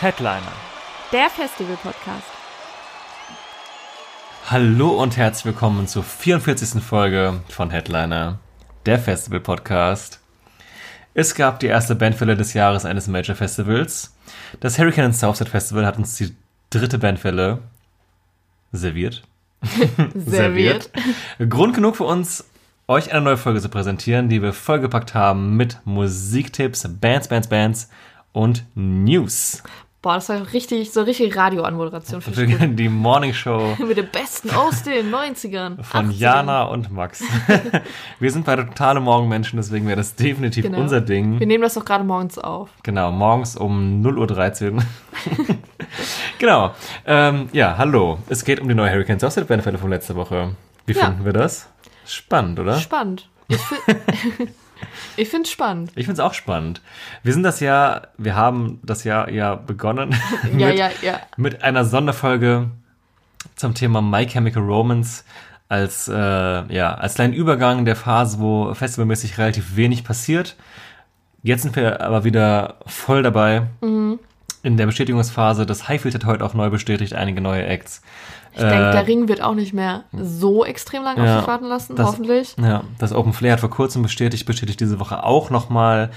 Headliner. Der Festival-Podcast. Hallo und herzlich willkommen zur 44. Folge von Headliner, der Festival-Podcast. Es gab die erste Bandwelle des Jahres eines Major-Festivals. Das Hurricane and Southside Festival hat uns die dritte Bandwelle serviert. Serviert. Grund genug für uns, euch eine neue Folge zu präsentieren, die wir vollgepackt haben mit Musiktipps, Bands, Bands, Bands und News. Boah, das war richtig, so richtig Radioanmoderation für dich. Die Morning Show Mit dem Besten aus den 90ern. von 80ern. Jana und Max. wir sind beide totale Morgenmenschen, deswegen wäre das definitiv Genau. unser Ding. Wir nehmen das doch gerade morgens auf. Genau, morgens um 0.13 Uhr. genau. Ähm, ja, hallo. Es geht um die neue Hurricane Southside Bandfälle von letzter Woche. Wie Ja. finden wir das? Spannend, oder? Spannend. Ich, ich finde es spannend. Ich finde es auch spannend. Wir sind das Jahr, wir haben das Jahr ja begonnen Ja, mit, ja, ja. mit einer Sonderfolge zum Thema My Chemical Romance als, äh, ja, als kleinen Übergang der Phase, wo festivalmäßig relativ wenig passiert. Jetzt sind wir aber wieder voll dabei Mhm. in der Bestätigungsphase. Das Highfield hat heute auch neu bestätigt, einige neue Acts. Ich denke, der Ring wird auch nicht mehr so extrem lange ja, auf sich warten lassen, das- hoffentlich. Ja, das Open Flair hat vor kurzem bestätigt, bestätigt diese Woche auch nochmal.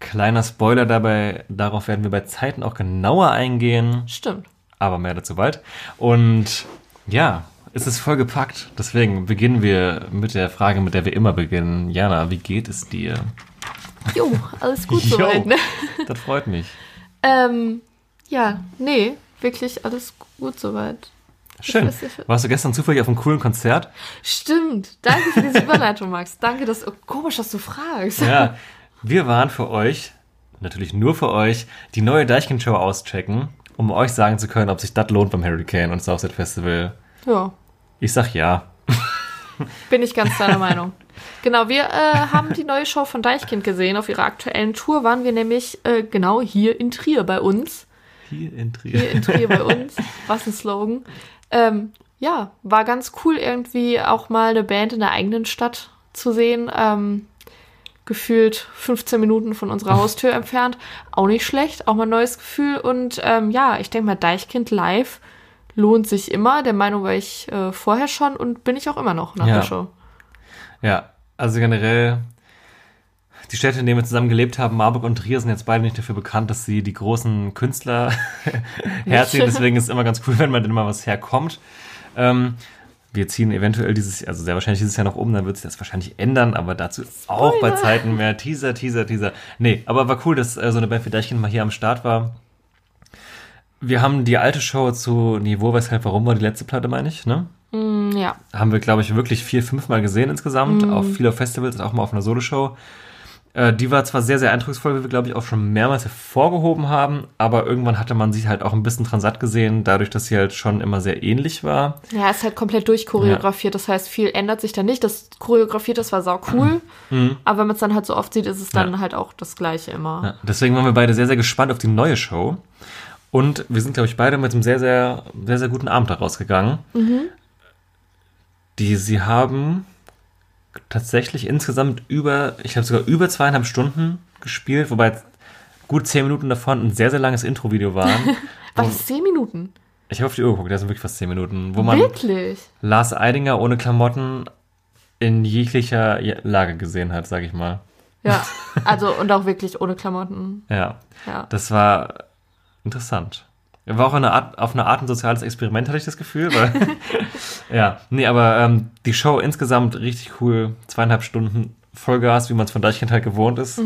Kleiner Spoiler dabei, darauf werden wir bei Zeiten auch genauer eingehen, Stimmt. aber mehr dazu bald. Und ja, es ist voll gepackt. Deswegen beginnen wir mit der Frage, mit der wir immer beginnen. Jana, wie geht es dir? Jo, alles gut Jo. soweit, ne? Das freut mich. Ähm, ja, nee, wirklich alles gut soweit. Schön. Ist- Warst du gestern zufällig auf einem coolen Konzert? Stimmt. Danke für diese Überleitung, Max. Danke, dass. Oh, komisch, dass du fragst. Ja, wir waren für euch, natürlich nur für euch, die neue Deichkind-Show auschecken, um euch sagen zu können, ob sich das lohnt beim Hurricane und Southside Festival. Ja. Ich sag ja. Bin ich ganz deiner Meinung. Genau, wir äh, haben die neue Show von Deichkind gesehen. Auf ihrer aktuellen Tour waren wir nämlich äh, genau hier in Trier bei uns. Hier in Trier. Hier in Trier bei uns. Was ein Slogan. Ähm, ja, war ganz cool irgendwie auch mal eine Band in der eigenen Stadt zu sehen. Ähm, gefühlt 15 Minuten von unserer Haustür entfernt. Auch nicht schlecht, auch mal ein neues Gefühl. Und ähm, ja, ich denke mal, Deichkind live lohnt sich immer. Der Meinung war ich äh, vorher schon und bin ich auch immer noch nach Ja. der Show. Ja, also generell, die Städte, in denen wir zusammen gelebt haben, Marburg und Trier, sind jetzt beide nicht dafür bekannt, dass sie die großen Künstler herziehen. Deswegen ist es immer ganz cool, wenn man denn mal was herkommt. Ähm, wir ziehen eventuell dieses, also sehr wahrscheinlich dieses Jahr noch um, dann wird sich das wahrscheinlich ändern, aber dazu auch bei Zeiten mehr Teaser, Teaser, Teaser. Nee, aber war cool, dass äh, so eine Band wie Deichkind mal hier am Start war. Wir haben die alte Show zu Niveau, weshalb, warum war die letzte Platte, meine ich, ne? Mm, ja, haben wir, glaube ich, wirklich vier, fünf Mal gesehen insgesamt, Mhm. auf viele Festivals und auch mal auf einer Soloshow. Äh, die war zwar sehr, sehr eindrucksvoll, wie wir, glaube ich, auch schon mehrmals hervorgehoben haben, aber irgendwann hatte man sich halt auch ein bisschen transat gesehen, dadurch, dass sie halt schon immer sehr ähnlich war. ja, ist halt komplett durchchoreografiert. Das heißt, viel ändert sich da nicht. Das choreografiert, das war sau cool. Aber wenn man es dann halt so oft sieht, ist es dann Mhm. Ja. halt auch das Gleiche immer. Ja, deswegen waren wir beide sehr, sehr gespannt auf die neue Show. Und wir sind, glaube ich, beide mit einem sehr, sehr, sehr, sehr guten Abend da rausgegangen. Die sie haben tatsächlich insgesamt über, ich habe sogar über zweieinhalb Stunden gespielt, wobei gut zehn Minuten davon ein sehr, sehr langes Intro-Video waren. War das zehn Minuten? ich habe auf die Uhr geguckt, das sind wirklich fast zehn Minuten, wo man Wirklich? Lars Eidinger ohne Klamotten in jeglicher Lage gesehen hat, sage ich mal. Ja. Also, und auch wirklich ohne Klamotten. Ja. Ja. Das war interessant. War auch eine Art, auf eine Art ein soziales Experiment, hatte ich das Gefühl. Weil, ja, nee, aber ähm, die Show insgesamt richtig cool. Zweieinhalb Stunden Vollgas, wie man es von Deichkind halt gewohnt ist.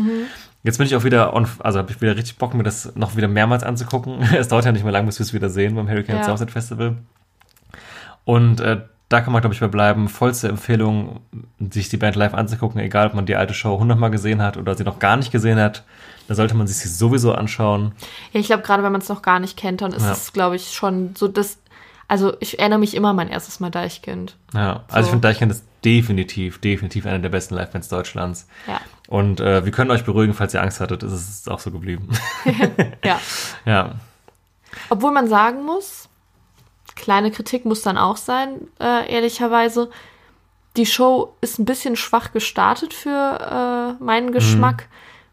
Jetzt bin ich auch wieder, on, also habe ich wieder richtig Bock, mir das noch wieder mehrmals anzugucken. es dauert ja nicht mehr lang, bis wir es wieder sehen beim Hurricane Ja. Southside Festival. Und äh, da kann man, glaube ich, bei bleiben. Vollste Empfehlung, sich die Band live anzugucken, egal ob man die alte Show hundertmal gesehen hat oder sie noch gar nicht gesehen hat. Da sollte man sich sie sowieso anschauen. Ja, ich glaube, gerade wenn man es noch gar nicht kennt, dann ist Ja. es, glaube ich, schon so das. Also ich erinnere mich immer an mein erstes Mal Deichkind. Ja, also ich So. finde Deichkind ist definitiv, definitiv eine der besten Livebands Deutschlands. Ja. Und äh, wir können euch beruhigen, falls ihr Angst hattet, ist es auch so geblieben. Ja. ja, Obwohl man sagen muss, kleine Kritik muss dann auch sein, äh, ehrlicherweise. Die Show ist ein bisschen schwach gestartet für äh, meinen Geschmack,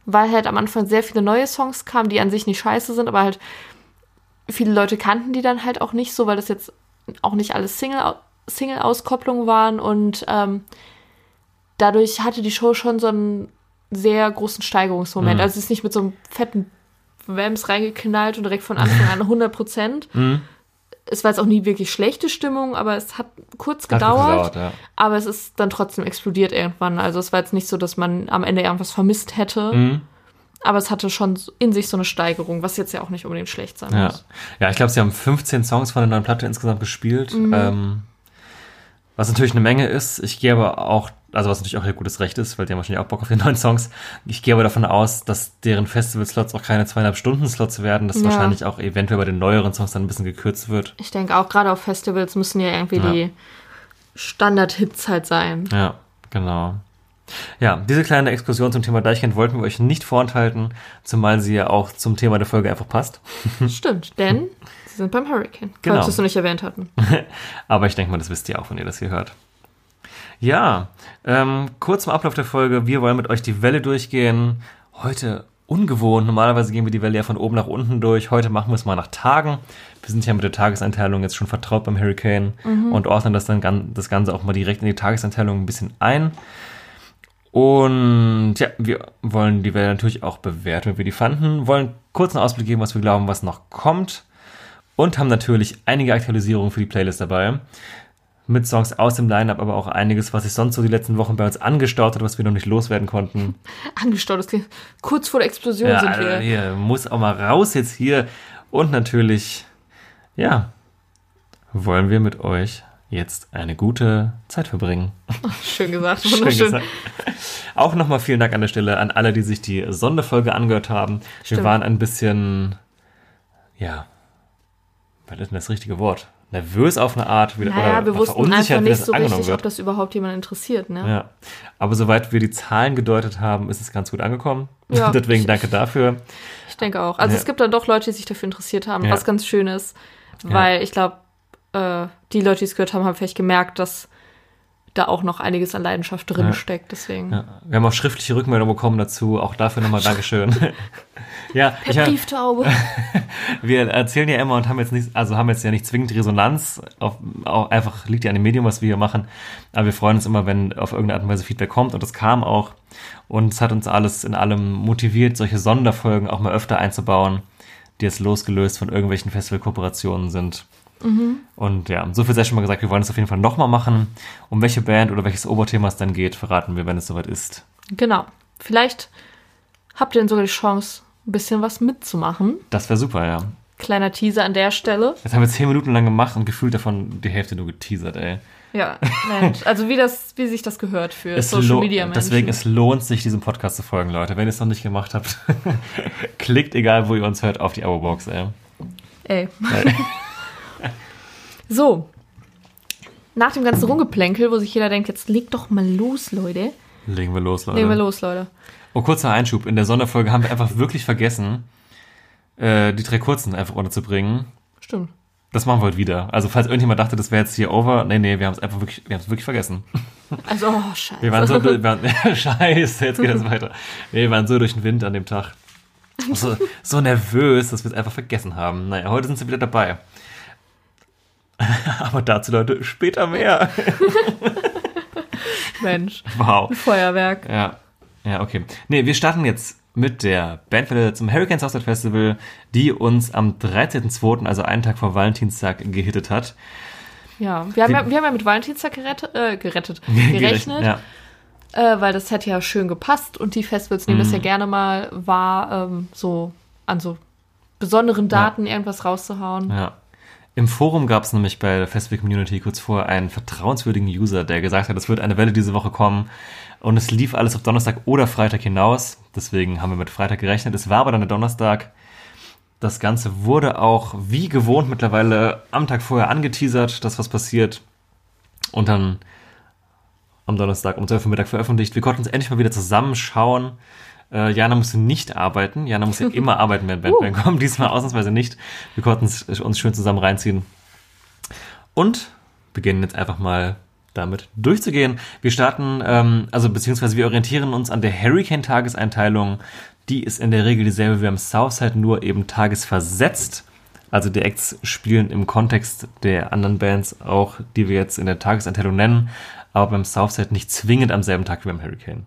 weil halt am Anfang sehr viele neue Songs kamen, die an sich nicht scheiße sind, aber halt viele Leute kannten die dann halt auch nicht so, weil das jetzt auch nicht alles Single- Single-Auskopplungen waren und ähm, dadurch hatte die Show schon so einen sehr großen Steigerungsmoment. Mhm. Also es ist nicht mit so einem fetten Wams reingeknallt und direkt von Anfang an 100 Prozent. Mhm. Es war jetzt auch nie wirklich schlechte Stimmung, aber es hat kurz hat gedauert. gedauert, ja. Aber es ist dann trotzdem explodiert irgendwann. Also es war jetzt nicht so, dass man am Ende irgendwas vermisst hätte. Mhm. Aber es hatte schon in sich so eine Steigerung, was jetzt ja auch nicht unbedingt schlecht sein Ja, muss. ja ich glaube, sie haben 15 Songs von der neuen Platte insgesamt gespielt. Ähm, was natürlich eine Menge ist. Ich gehe aber auch, also was natürlich auch ihr gutes Recht ist, weil die haben wahrscheinlich auch Bock auf die neuen Songs. Ich gehe aber davon aus, dass deren Festival-Slots auch keine zweieinhalb Stunden-Slots werden, dass Ja. wahrscheinlich auch eventuell bei den neueren Songs dann ein bisschen gekürzt wird. Ich denke auch gerade auf Festivals müssen ja irgendwie Ja. die Standard-Hits halt sein. Ja, genau. Ja, diese kleine Exkursion zum Thema Deichkind wollten wir euch nicht vorenthalten, zumal sie ja auch zum Thema der Folge einfach passt. Stimmt, denn sie sind beim Hurricane, Genau. falls wir es noch nicht erwähnt hatten. Aber ich denke mal, das wisst ihr auch, wenn ihr das hier hört. Ja, ähm, kurz zum Ablauf der Folge. Wir wollen mit euch die Welle durchgehen. Heute ungewohnt. Normalerweise gehen wir die Welle ja von oben nach unten durch. Heute machen wir es mal nach Tagen. Wir sind ja mit der Tageseinteilung jetzt schon vertraut beim Hurricane und ordnen das dann das Ganze auch mal direkt in die Tageseinteilung ein bisschen ein. Und ja, wir wollen die Welle natürlich auch bewerten, wie wir die fanden. Wollen kurz einen Ausblick geben, was wir glauben, was noch kommt. Und haben natürlich einige Aktualisierungen für die Playlist dabei. Mit Songs aus dem Line-Up, aber auch einiges, was sich sonst so die letzten Wochen bei uns angestaut hat, was wir noch nicht loswerden konnten. Angestaut, das klingt kurz vor der Explosion sind wir. Alter, hier muss auch mal raus jetzt hier. Und natürlich, ja, wollen wir mit euch jetzt eine gute Zeit verbringen. Schön gesagt, Schön wunderschön. gesagt. Auch nochmal vielen Dank an der Stelle an alle, die sich die Sonderfolge angehört haben. Wir Stimmt. waren ein bisschen, ja, was ist denn das richtige Wort? Nervös auf eine Art. Wieder, Naja, oder wir wussten verunsichert, einfach wie nicht so richtig, ob wird. das überhaupt jemand interessiert, ne? Ja. Aber soweit wir die Zahlen gedeutet haben, ist es ganz gut angekommen. Ja. Deswegen danke dafür. Ich denke auch. Also Ja. es gibt dann doch Leute, die sich dafür interessiert haben, Ja. was ganz schön ist. Weil ich glaube, äh, die Leute, die es gehört haben, haben vielleicht gemerkt, dass da auch noch einiges an Leidenschaft drin Ja. steckt. Deswegen. Ja. Wir haben auch schriftliche Rückmeldungen bekommen dazu. Auch dafür nochmal Dankeschön. ja, ich, Per Brieftaube. wir erzählen ja immer und haben jetzt nicht, also haben jetzt ja nicht zwingend Resonanz, auf, auch einfach liegt ja an dem Medium, was wir hier machen. Aber wir freuen uns immer, wenn auf irgendeine Art und Weise Feedback kommt und das kam auch. Und es hat uns alles in allem motiviert, solche Sonderfolgen auch mal öfter einzubauen, die jetzt losgelöst von irgendwelchen Festivalkooperationen sind. Und ja, so viel sei schon mal gesagt, wir wollen es auf jeden Fall nochmal machen. Um welche Band oder welches Oberthema es dann geht, verraten wir, wenn es soweit ist. genau. Vielleicht habt ihr dann sogar die Chance, ein bisschen was mitzumachen. Das wäre super, ja. Kleiner Teaser an der Stelle. Jetzt haben wir zehn Minuten lang gemacht und gefühlt davon die Hälfte nur geteasert, ey. Ja, Mensch. Also wie das, wie sich das gehört für Es Social Media Menschen. Deswegen, es lohnt sich, diesem Podcast zu folgen, Leute. Wenn ihr es noch nicht gemacht habt, klickt, egal wo ihr uns hört, auf die Abo-Box, ey. Ey. so. Nach dem ganzen Rumgeplänkel, wo sich jeder denkt, jetzt leg doch mal los, Leute. Legen wir los, Leute. Legen wir los, Leute. Oh, kurzer Einschub. In der Sonderfolge haben wir einfach wirklich vergessen, äh, die drei kurzen einfach unterzubringen. Stimmt. Das machen wir heute wieder. Also, falls irgendjemand dachte, das wäre jetzt hier over, nee, nee, wir haben es einfach wirklich, wir haben es wirklich vergessen. Also, oh, scheiße. Wir waren so, wir waren, scheiße, jetzt geht das weiter. Nee, wir waren so durch den Wind an dem Tag. So, so nervös, dass wir es einfach vergessen haben. Naja, heute sind sie wieder dabei. Aber dazu, Leute, später mehr. Mensch. Wow. Ein Feuerwerk. Ja, ja, okay. Nee, wir starten jetzt mit der Bandwelle zum Hurricane Southside Festival, die uns am 13.02., also einen Tag vor Valentinstag, gehittet hat. Ja, wir haben, Wie- ja, wir haben ja mit Valentinstag gerettet, äh, gerettet, gerechnet, Ja, äh, weil das hätte ja schön gepasst und die Festivals nehmen das Mhm. ja gerne mal wahr, ähm, so an so besonderen Daten irgendwas rauszuhauen. ja. Im Forum gab es nämlich bei der Festival Community kurz vor einen vertrauenswürdigen User, der gesagt hat, es wird eine Welle diese Woche kommen. Und es lief alles auf Donnerstag oder Freitag hinaus. Deswegen haben wir mit Freitag gerechnet. Es war aber dann der Donnerstag. Das Ganze wurde auch wie gewohnt mittlerweile am Tag vorher angeteasert, dass was passiert. Und dann am Donnerstag um 12 Uhr Mittag veröffentlicht. Wir konnten uns endlich mal wieder zusammenschauen. Äh, Jana musste nicht arbeiten. Jana muss ja immer arbeiten, wenn Batman Uh. kommt. Diesmal ausnahmsweise nicht. Wir konnten es uns schön zusammen reinziehen. Und beginnen jetzt einfach mal damit durchzugehen. Wir starten, ähm, also beziehungsweise wir orientieren uns an der Hurricane-Tageseinteilung. Die ist in der Regel dieselbe wie am Southside, nur eben tagesversetzt. Also die Acts spielen im Kontext der anderen Bands auch, die wir jetzt in der Tageseinteilung nennen, aber beim Southside nicht zwingend am selben Tag wie beim Hurricane.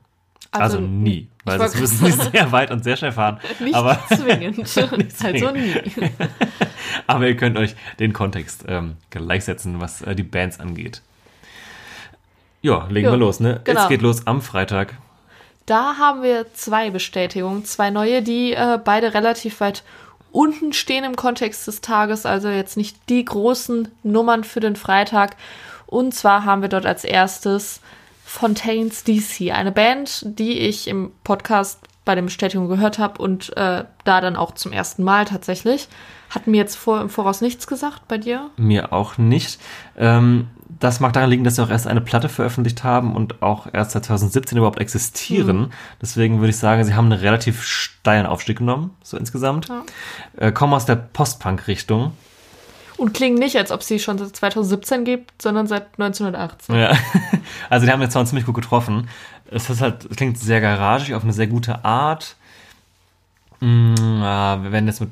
Also, nie, weil sonst müssen sie sehr weit und sehr schnell fahren. Nicht aber, zwingend. Nicht Also zwingend. nie. aber ihr könnt euch den Kontext ähm, gleichsetzen, was äh, die Bands angeht. Ja, legen Jo, wir los, ne? genau. Es geht los am Freitag. Da haben wir zwei Bestätigungen, zwei neue, die äh, beide relativ weit unten stehen im Kontext des Tages, also jetzt nicht die großen Nummern für den Freitag. Und zwar haben wir dort als erstes Fontaines DC, eine Band, die ich im Podcast bei den Bestätigungen gehört habe und äh, da dann auch zum ersten Mal tatsächlich. Hat mir jetzt vor, im Voraus nichts gesagt bei dir? Mir auch nicht. Ähm, das mag daran liegen, dass sie auch erst eine Platte veröffentlicht haben und auch erst seit 2017 überhaupt existieren. Deswegen würde ich sagen, sie haben einen relativ steilen Aufstieg genommen, so insgesamt. Ja. Äh, kommen aus der Post-Punk-Richtung. Und klingen nicht, als ob sie schon seit 2017 gibt, sondern seit 1918. Ja. Also die haben jetzt zwar ziemlich gut getroffen. Es ist halt, es klingt sehr garagig auf eine sehr gute Art. Mm, ja, wenn jetzt mit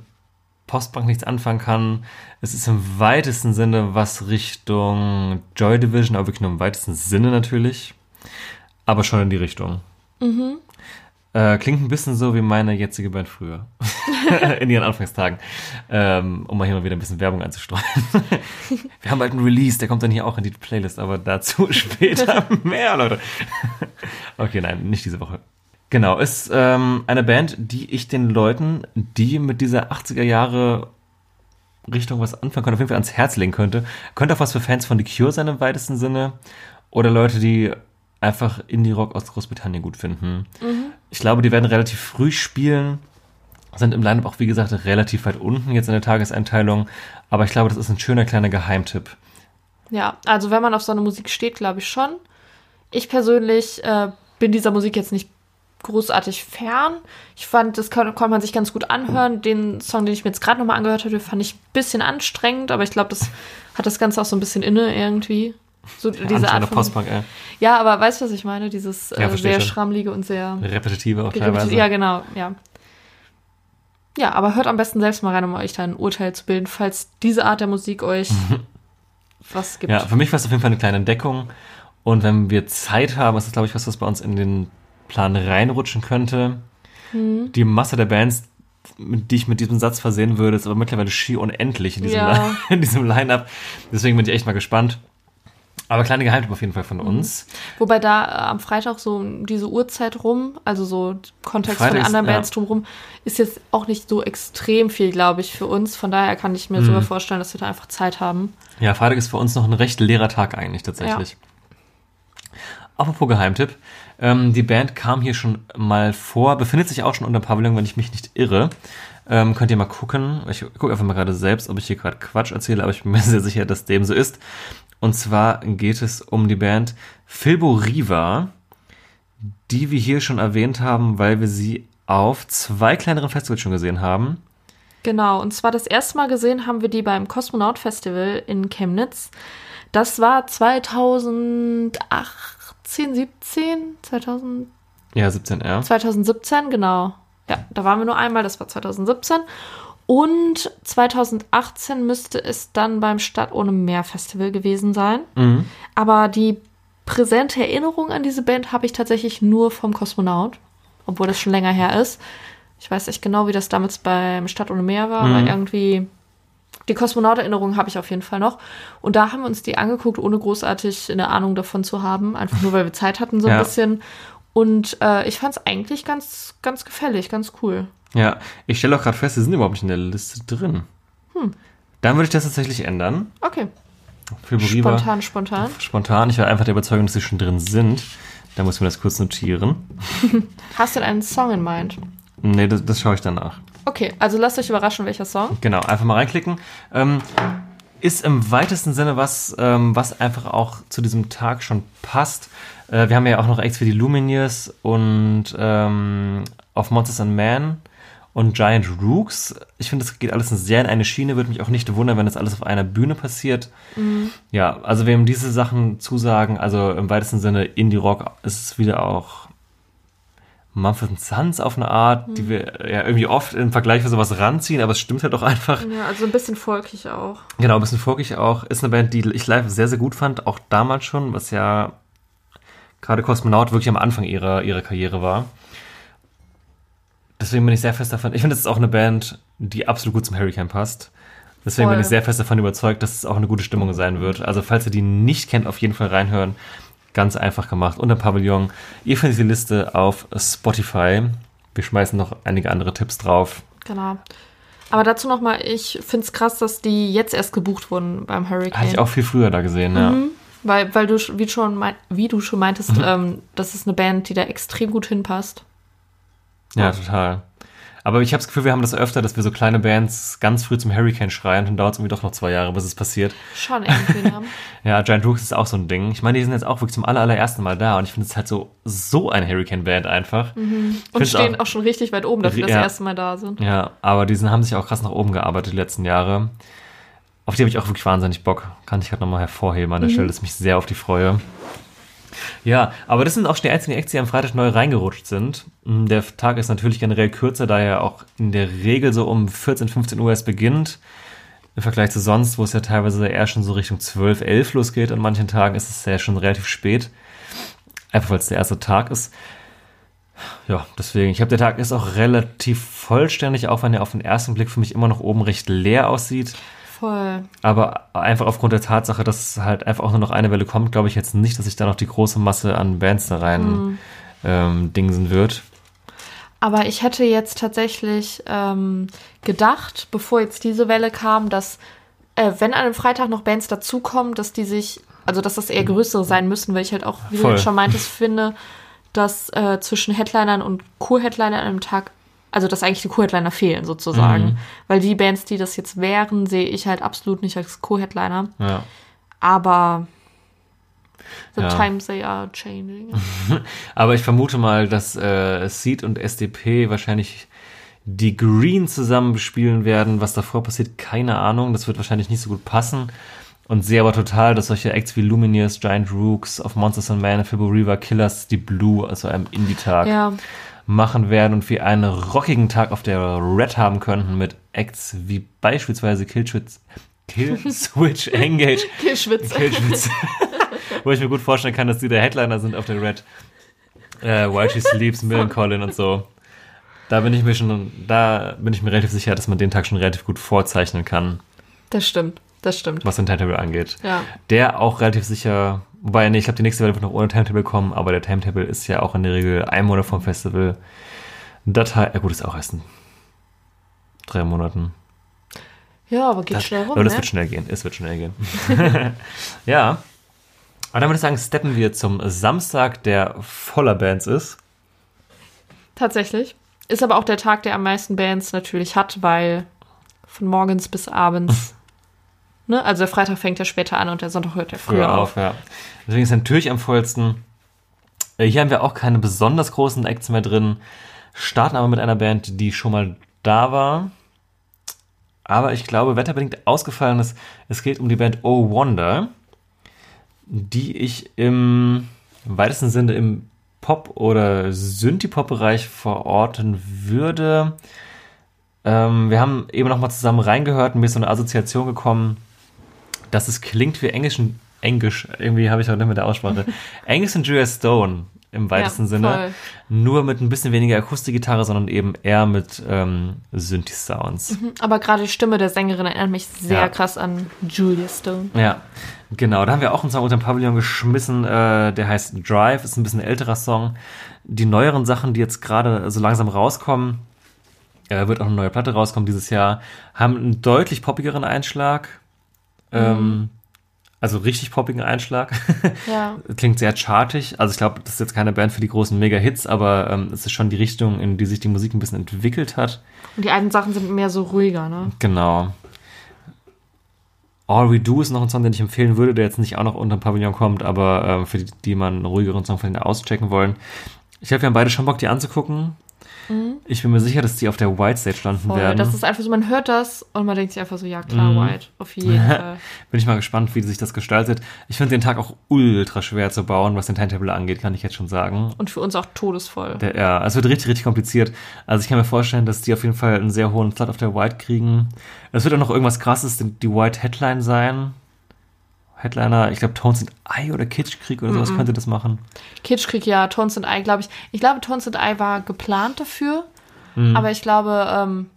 Postbank nichts anfangen kann, es ist im weitesten Sinne was Richtung Joy Division, aber wirklich nur im weitesten Sinne natürlich. Aber schon in die Richtung. Äh, klingt ein bisschen so wie meine jetzige Band früher. in ihren Anfangstagen. Ähm, um mal hier mal wieder ein bisschen Werbung einzustreuen. Wir haben bald einen Release, der kommt dann hier auch in die Playlist, aber dazu später mehr, Leute. okay, nein, nicht diese Woche. Genau, ist ähm, eine Band, die ich den Leuten, die mit dieser 80er Jahre Richtung was anfangen können, auf jeden Fall ans Herz legen könnte. Könnte auch was für Fans von The Cure sein im weitesten Sinne. Oder Leute, die einfach Indie-Rock aus Großbritannien gut finden. Ich glaube, die werden relativ früh spielen. Sind im Line-Up auch, wie gesagt, relativ weit unten jetzt in der Tageseinteilung. Aber ich glaube, das ist ein schöner kleiner Geheimtipp. Ja, also wenn man auf so eine Musik steht, glaube ich schon. Ich persönlich äh, bin dieser Musik jetzt nicht großartig fern. Ich fand, das kann, konnte man sich ganz gut anhören. Den Song, den ich mir jetzt gerade nochmal angehört habe, fand ich ein bisschen anstrengend, aber ich glaube, das hat das Ganze auch so ein bisschen inne irgendwie. So diese Art von, Postpunk, äh, Ja, aber weißt du, was ich meine? Dieses Ja, äh, sehr schon. schrammlige und sehr repetitive auch teilweise. Ja, genau, ja. Ja, aber hört am besten selbst mal rein, um euch da ein Urteil zu bilden, falls diese Art der Musik euch was gibt. Ja, für mich war es auf jeden Fall eine kleine Entdeckung. Und wenn wir Zeit haben, ist das, glaube ich, was, was bei uns in den Plan reinrutschen könnte. Hm. Die Masse der Bands, die ich mit diesem Satz versehen würde, ist aber mittlerweile schier unendlich in diesem, Ja. In diesem Line-Up. Deswegen bin ich echt mal gespannt. Aber kleine Geheimtipp auf jeden Fall von uns. Wobei da äh, am Freitag so diese Uhrzeit rum, also so Kontext Freitag von den ist- anderen ja. Bands drumherum, ist jetzt auch nicht so extrem viel, glaube ich, für uns. Von daher kann ich mir Mhm. sogar vorstellen, dass wir da einfach Zeit haben. Ja, Freitag ist für uns noch ein recht leerer Tag eigentlich tatsächlich. Apropos Geheimtipp. Ähm, die Band kam hier schon mal vor, befindet sich auch schon unter Pavillon, wenn ich mich nicht irre. Ähm, könnt ihr mal gucken. Ich gucke einfach mal gerade selbst, ob ich hier gerade Quatsch erzähle, aber ich bin mir sehr sicher, dass dem so ist. Und zwar geht es um die Band Filbo Riva, die wir hier schon erwähnt haben, weil wir sie auf zwei kleineren Festivals schon gesehen haben. Genau, und zwar das erste Mal gesehen haben wir die beim Kosmonaut Festival in Chemnitz. Das war 2018, 17, 2000, Ja, 17 R. 2017, genau. Ja, da waren wir nur einmal, das war 2017. Und 2018 müsste es dann beim Stadt ohne Meer Festival gewesen sein. Mhm. Aber die präsente Erinnerung an diese Band habe ich tatsächlich nur vom Kosmonaut, obwohl das schon länger her ist. Ich weiß nicht genau, wie das damals beim Stadt ohne Meer war, Mhm. aber irgendwie die Kosmonaut-Erinnerung habe ich auf jeden Fall noch. Und da haben wir uns die angeguckt, ohne großartig eine Ahnung davon zu haben, einfach nur weil wir Zeit hatten so ein Ja. bisschen. Und äh, ich fand es eigentlich ganz, ganz gefällig, ganz cool. Ja, ich stelle auch gerade fest, sie sind überhaupt nicht in der Liste drin. Hm. Dann würde ich das tatsächlich ändern. Okay. Fiburi war Spontan, spontan. spontan. Ich war einfach der Überzeugung, dass sie schon drin sind. Da muss ich mir das kurz notieren. Hast du denn einen Song in mind? Nee, das, das schaue ich danach. Okay, also lasst euch überraschen, welcher Song. Genau, einfach mal reinklicken. Ähm, ist im weitesten Sinne was, ähm, was einfach auch zu diesem Tag schon passt. Äh, wir haben ja auch noch Acts wie die Lumineers und ähm, auf Monsters and Man und Giant Rooks. Ich finde, das geht alles sehr in eine Schiene. Würde mich auch nicht wundern, wenn das alles auf einer Bühne passiert. Ja, also wem diese Sachen zusagen, also im weitesten Sinne Indie-Rock, ist es wieder auch Mumford Sons auf eine Art, die wir ja irgendwie oft im Vergleich für sowas ranziehen, aber es stimmt halt auch einfach. Ja, also ein bisschen folkig auch. Genau, ein bisschen folgig auch. Ist eine Band, die ich live sehr, sehr gut fand, auch damals schon, was ja gerade Kosmonaut wirklich am Anfang ihrer, ihrer Karriere war. Deswegen bin ich sehr fest davon. Ich finde, das ist auch eine Band, die absolut gut zum Hurricane passt. Deswegen Voll. bin ich sehr fest davon überzeugt, dass es auch eine gute Stimmung sein wird. Also, falls ihr die nicht kennt, auf jeden Fall reinhören. Ganz einfach gemacht. Unter Pavillon. Ihr findet die Liste auf Spotify. Wir schmeißen noch einige andere Tipps drauf. Genau. Aber dazu nochmal, ich finde es krass, dass die jetzt erst gebucht wurden beim Hurricane. Hatte ich auch viel früher da gesehen, ja. Weil, weil du, wie, schon mein, wie du schon meintest, Mhm. ähm, das ist eine Band, die da extrem gut hinpasst. Ja, total. Aber ich habe das Gefühl, wir haben das öfter, dass wir so kleine Bands ganz früh zum Hurricane schreien und dauert es irgendwie doch noch zwei Jahre, bis es passiert. Schon irgendwie? Ja, Giant Rooks ist auch so ein Ding. Ich meine, die sind jetzt auch wirklich zum aller, allerersten Mal da und ich finde es halt so, so eine Hurricane-Band einfach. Und Find's stehen auch- auch, schon richtig weit oben, dass wir das Ja. erste Mal da sind. Ja, aber die sind, haben sich auch krass nach oben gearbeitet die letzten Jahre. Auf die habe ich auch wirklich wahnsinnig Bock. Kann ich gerade nochmal hervorheben an der Stelle, dass ich mich sehr auf die freue. Ja, aber das sind auch schon die einzigen Acts, die am Freitag neu reingerutscht sind. Mm, Der Tag ist natürlich generell kürzer, da er auch in der Regel so um 14, 15 Uhr erst beginnt. Im Vergleich zu sonst, wo es ja teilweise eher schon so Richtung 12, 11 losgeht. An manchen Tagen ist es ja schon relativ spät. Einfach weil es der erste Tag ist. Ja, deswegen. Ich habe der Tag ist auch relativ vollständig, auch wenn er auf den ersten Blick für mich immer noch oben recht leer aussieht. Voll. Aber einfach aufgrund der Tatsache, dass halt einfach auch nur noch eine Welle kommt, glaube ich jetzt nicht, dass sich da noch die große Masse an Bands da rein ähm, dingsen wird. Aber ich hätte jetzt tatsächlich ähm, gedacht, bevor jetzt diese Welle kam, dass äh, wenn an einem Freitag noch Bands dazukommen, dass die sich, also dass das eher größere sein müssen, weil ich halt auch, wie du Voll. jetzt schon meintest, finde, dass äh, zwischen Headlinern und Co-Headlinern an einem Tag, also dass eigentlich die Co-Headliner fehlen sozusagen. Weil die Bands, die das jetzt wären, sehe ich halt absolut nicht als Co-Headliner. Ja. Aber the Ja. times they are changing. Aber ich vermute mal, dass äh, Seed und SDP wahrscheinlich die Green zusammen bespielen werden. Was davor passiert, keine Ahnung. Das wird wahrscheinlich nicht so gut passen. Und sehe aber total, dass solche Acts wie Lumineers, Giant Rooks, of Monsters and Man, Fibro River, Killers, die Blue, also einem Indie-Tag, ja, machen werden und wir einen rockigen Tag auf der Red haben könnten mit Acts wie beispielsweise Killswitch, Killswitch Engage, Killschwitz. Killswitch, wo ich mir gut vorstellen kann, dass die der Headliner sind auf der Red. Äh, While She Sleeps, Millencolin und so. Da bin ich mir schon, da bin ich mir relativ sicher, dass man den Tag schon relativ gut vorzeichnen kann, Das stimmt, das stimmt. was den Timetable angeht. Ja. Der auch relativ sicher, wobei, nee, ich glaube, die nächste Welle wird noch ohne Timetable kommen, aber der Timetable ist ja auch in der Regel ein Monat vom Festival. Datei, ja gut, ist auch erst in drei Monaten. Ja, aber geht Das, schnell rum, aber das ne? wird schnell gehen. Es wird schnell gehen. ja. Aber dann würde ich sagen, steppen wir zum Samstag, der voller Bands ist. Tatsächlich. Ist aber auch der Tag, der am meisten Bands natürlich hat, weil von morgens bis abends. Ne? Also der Freitag fängt ja später an und der Sonntag hört ja früher, auf. ja. Deswegen ist natürlich am vollsten. Äh, Hier haben wir auch keine besonders großen Acts mehr drin. Starten aber mit einer Band, die schon mal da war. Aber ich glaube, wetterbedingt ausgefallen ist. Es geht um die Band Oh Wonder, die ich im weitesten Sinne im Pop- oder Synthie-Pop-Bereich verorten würde. Ähm, wir haben eben noch mal zusammen reingehört und mir ist so eine Assoziation gekommen, dass es klingt wie englischen Englisch. Irgendwie habe ich auch nicht mit der Aussprache. Englisch und Julia Stone im weitesten Ja, Sinne. voll. Nur mit ein bisschen weniger Akustikgitarre, sondern eben eher mit ähm, Synthi-Sounds. Aber gerade die Stimme der Sängerin erinnert mich sehr Ja. krass an Julia Stone. Ja, genau. Da haben wir auch einen Song unter dem Pavillon geschmissen, äh, der heißt Drive, ist ein bisschen älterer Song. Die neueren Sachen, die jetzt gerade so langsam rauskommen, äh, wird auch eine neue Platte rauskommen dieses Jahr, haben einen deutlich poppigeren Einschlag. Ähm, also richtig poppigen Einschlag. Ja. Klingt sehr chartig. Also ich glaube, das ist jetzt keine Band für die großen Mega-Hits, aber ähm, es ist schon die Richtung, in die sich die Musik ein bisschen entwickelt hat. Und die alten Sachen sind mehr so ruhiger, ne? Genau. All We Do ist noch ein Song, den ich empfehlen würde, der jetzt nicht auch noch unter dem Pavillon kommt, aber ähm, für die, die mal einen ruhigeren Song von denen auschecken wollen. Ich glaube, wir haben beide schon Bock, die anzugucken. Ich bin mir sicher, dass die auf der White Stage landen Mhm. Voll. werden. Das ist einfach so, man hört das und man denkt sich einfach so, ja klar, White, auf jeden Fall. Bin ich mal gespannt, wie sich das gestaltet. Ich finde den Tag auch ultra schwer zu bauen, was den Timetable angeht, kann ich jetzt schon sagen. Und für uns auch todesvoll. Der, ja, es wird richtig, richtig kompliziert. Also ich kann mir vorstellen, dass die auf jeden Fall einen sehr hohen Slot auf der White kriegen. Es wird auch noch irgendwas krasses, die die White Headline sein. Headliner, ich glaube Tones and I oder Kitschkrieg oder sowas könnte das machen. Kitschkrieg, ja, Tones and I, glaube ich. Ich glaube, Tones and I war geplant dafür, Mhm. aber ich glaube, ähm,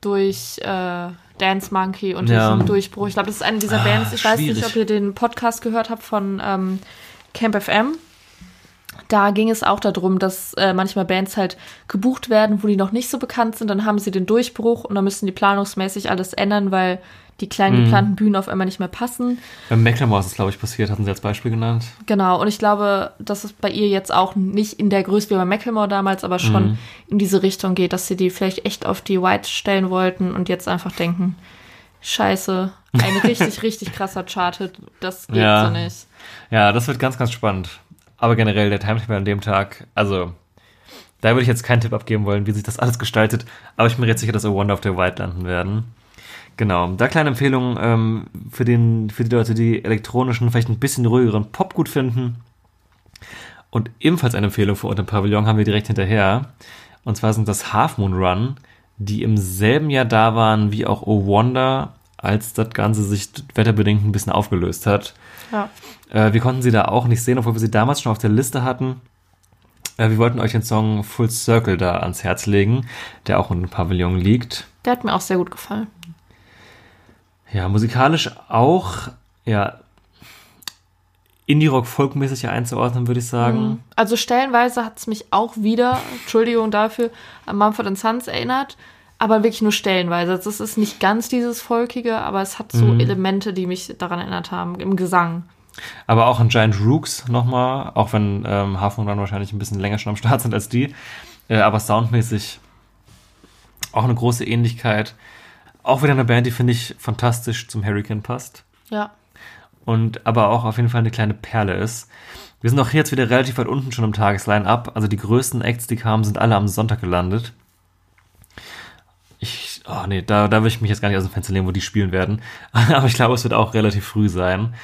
durch äh, Dance Monkey und Ja. diesen Durchbruch, ich glaube, das ist eine dieser Bands, ich weiß nicht, schwierig. ob ihr den Podcast gehört habt von ähm, Camp FM. Da ging es auch darum, dass äh, manchmal Bands halt gebucht werden, wo die noch nicht so bekannt sind. Dann haben sie den Durchbruch und dann müssen die planungsmäßig alles ändern, weil die kleinen Mhm. geplanten Bühnen auf einmal nicht mehr passen. Beim Macklemore ist es, glaube ich, passiert, hatten sie als Beispiel genannt. Genau, und ich glaube, dass es bei ihr jetzt auch nicht in der Größe wie bei Macklemore damals, aber schon in diese Richtung geht, dass sie die vielleicht echt auf die White stellen wollten und jetzt einfach denken, scheiße, ein richtig, richtig krasser Charted, das geht Ja. so nicht. Ja, das wird ganz, ganz spannend. Aber generell der Timetable an dem Tag, also da würde ich jetzt keinen Tipp abgeben wollen, wie sich das alles gestaltet, aber ich bin mir jetzt sicher, dass A Wonder of the White landen werden. Genau, da kleine Empfehlung ähm, für, den, für die Leute, die elektronischen, vielleicht ein bisschen ruhigeren Pop gut finden. Und ebenfalls eine Empfehlung für Unter Pavillon haben wir direkt hinterher. Und zwar sind das Half Moon Run, die im selben Jahr da waren wie auch Oh Wonder, als das Ganze sich wetterbedingt ein bisschen aufgelöst hat. Ja. Äh, wir konnten sie da auch nicht sehen, obwohl wir sie damals schon auf der Liste hatten. Äh, wir wollten euch den Song Full Circle da ans Herz legen, der auch unter dem Pavillon liegt. Der hat mir auch sehr gut gefallen. Ja, musikalisch auch, ja, Indie-Rock folkmäßig einzuordnen, würde ich sagen. Also stellenweise hat es mich auch wieder, Entschuldigung dafür, an Mumford Sons erinnert, aber wirklich nur stellenweise. Es ist nicht ganz dieses Volkige, aber es hat so Mhm. Elemente, die mich daran erinnert haben, im Gesang. Aber auch an Giant Rooks nochmal, auch wenn ähm, Moon Run wahrscheinlich ein bisschen länger schon am Start sind als die. Äh, aber soundmäßig auch eine große Ähnlichkeit. Auch wieder eine Band, die finde ich fantastisch zum Hurricane passt. Ja. und aber auch auf jeden Fall eine kleine Perle ist. Wir sind auch hier jetzt wieder relativ weit unten schon im Tagesline-Up. Also die größten Acts, die kamen, sind alle am Sonntag gelandet. Ich, oh nee, da, da will ich mich jetzt gar nicht aus dem Fenster lehnen, wo die spielen werden. Aber ich glaube, es wird auch relativ früh sein.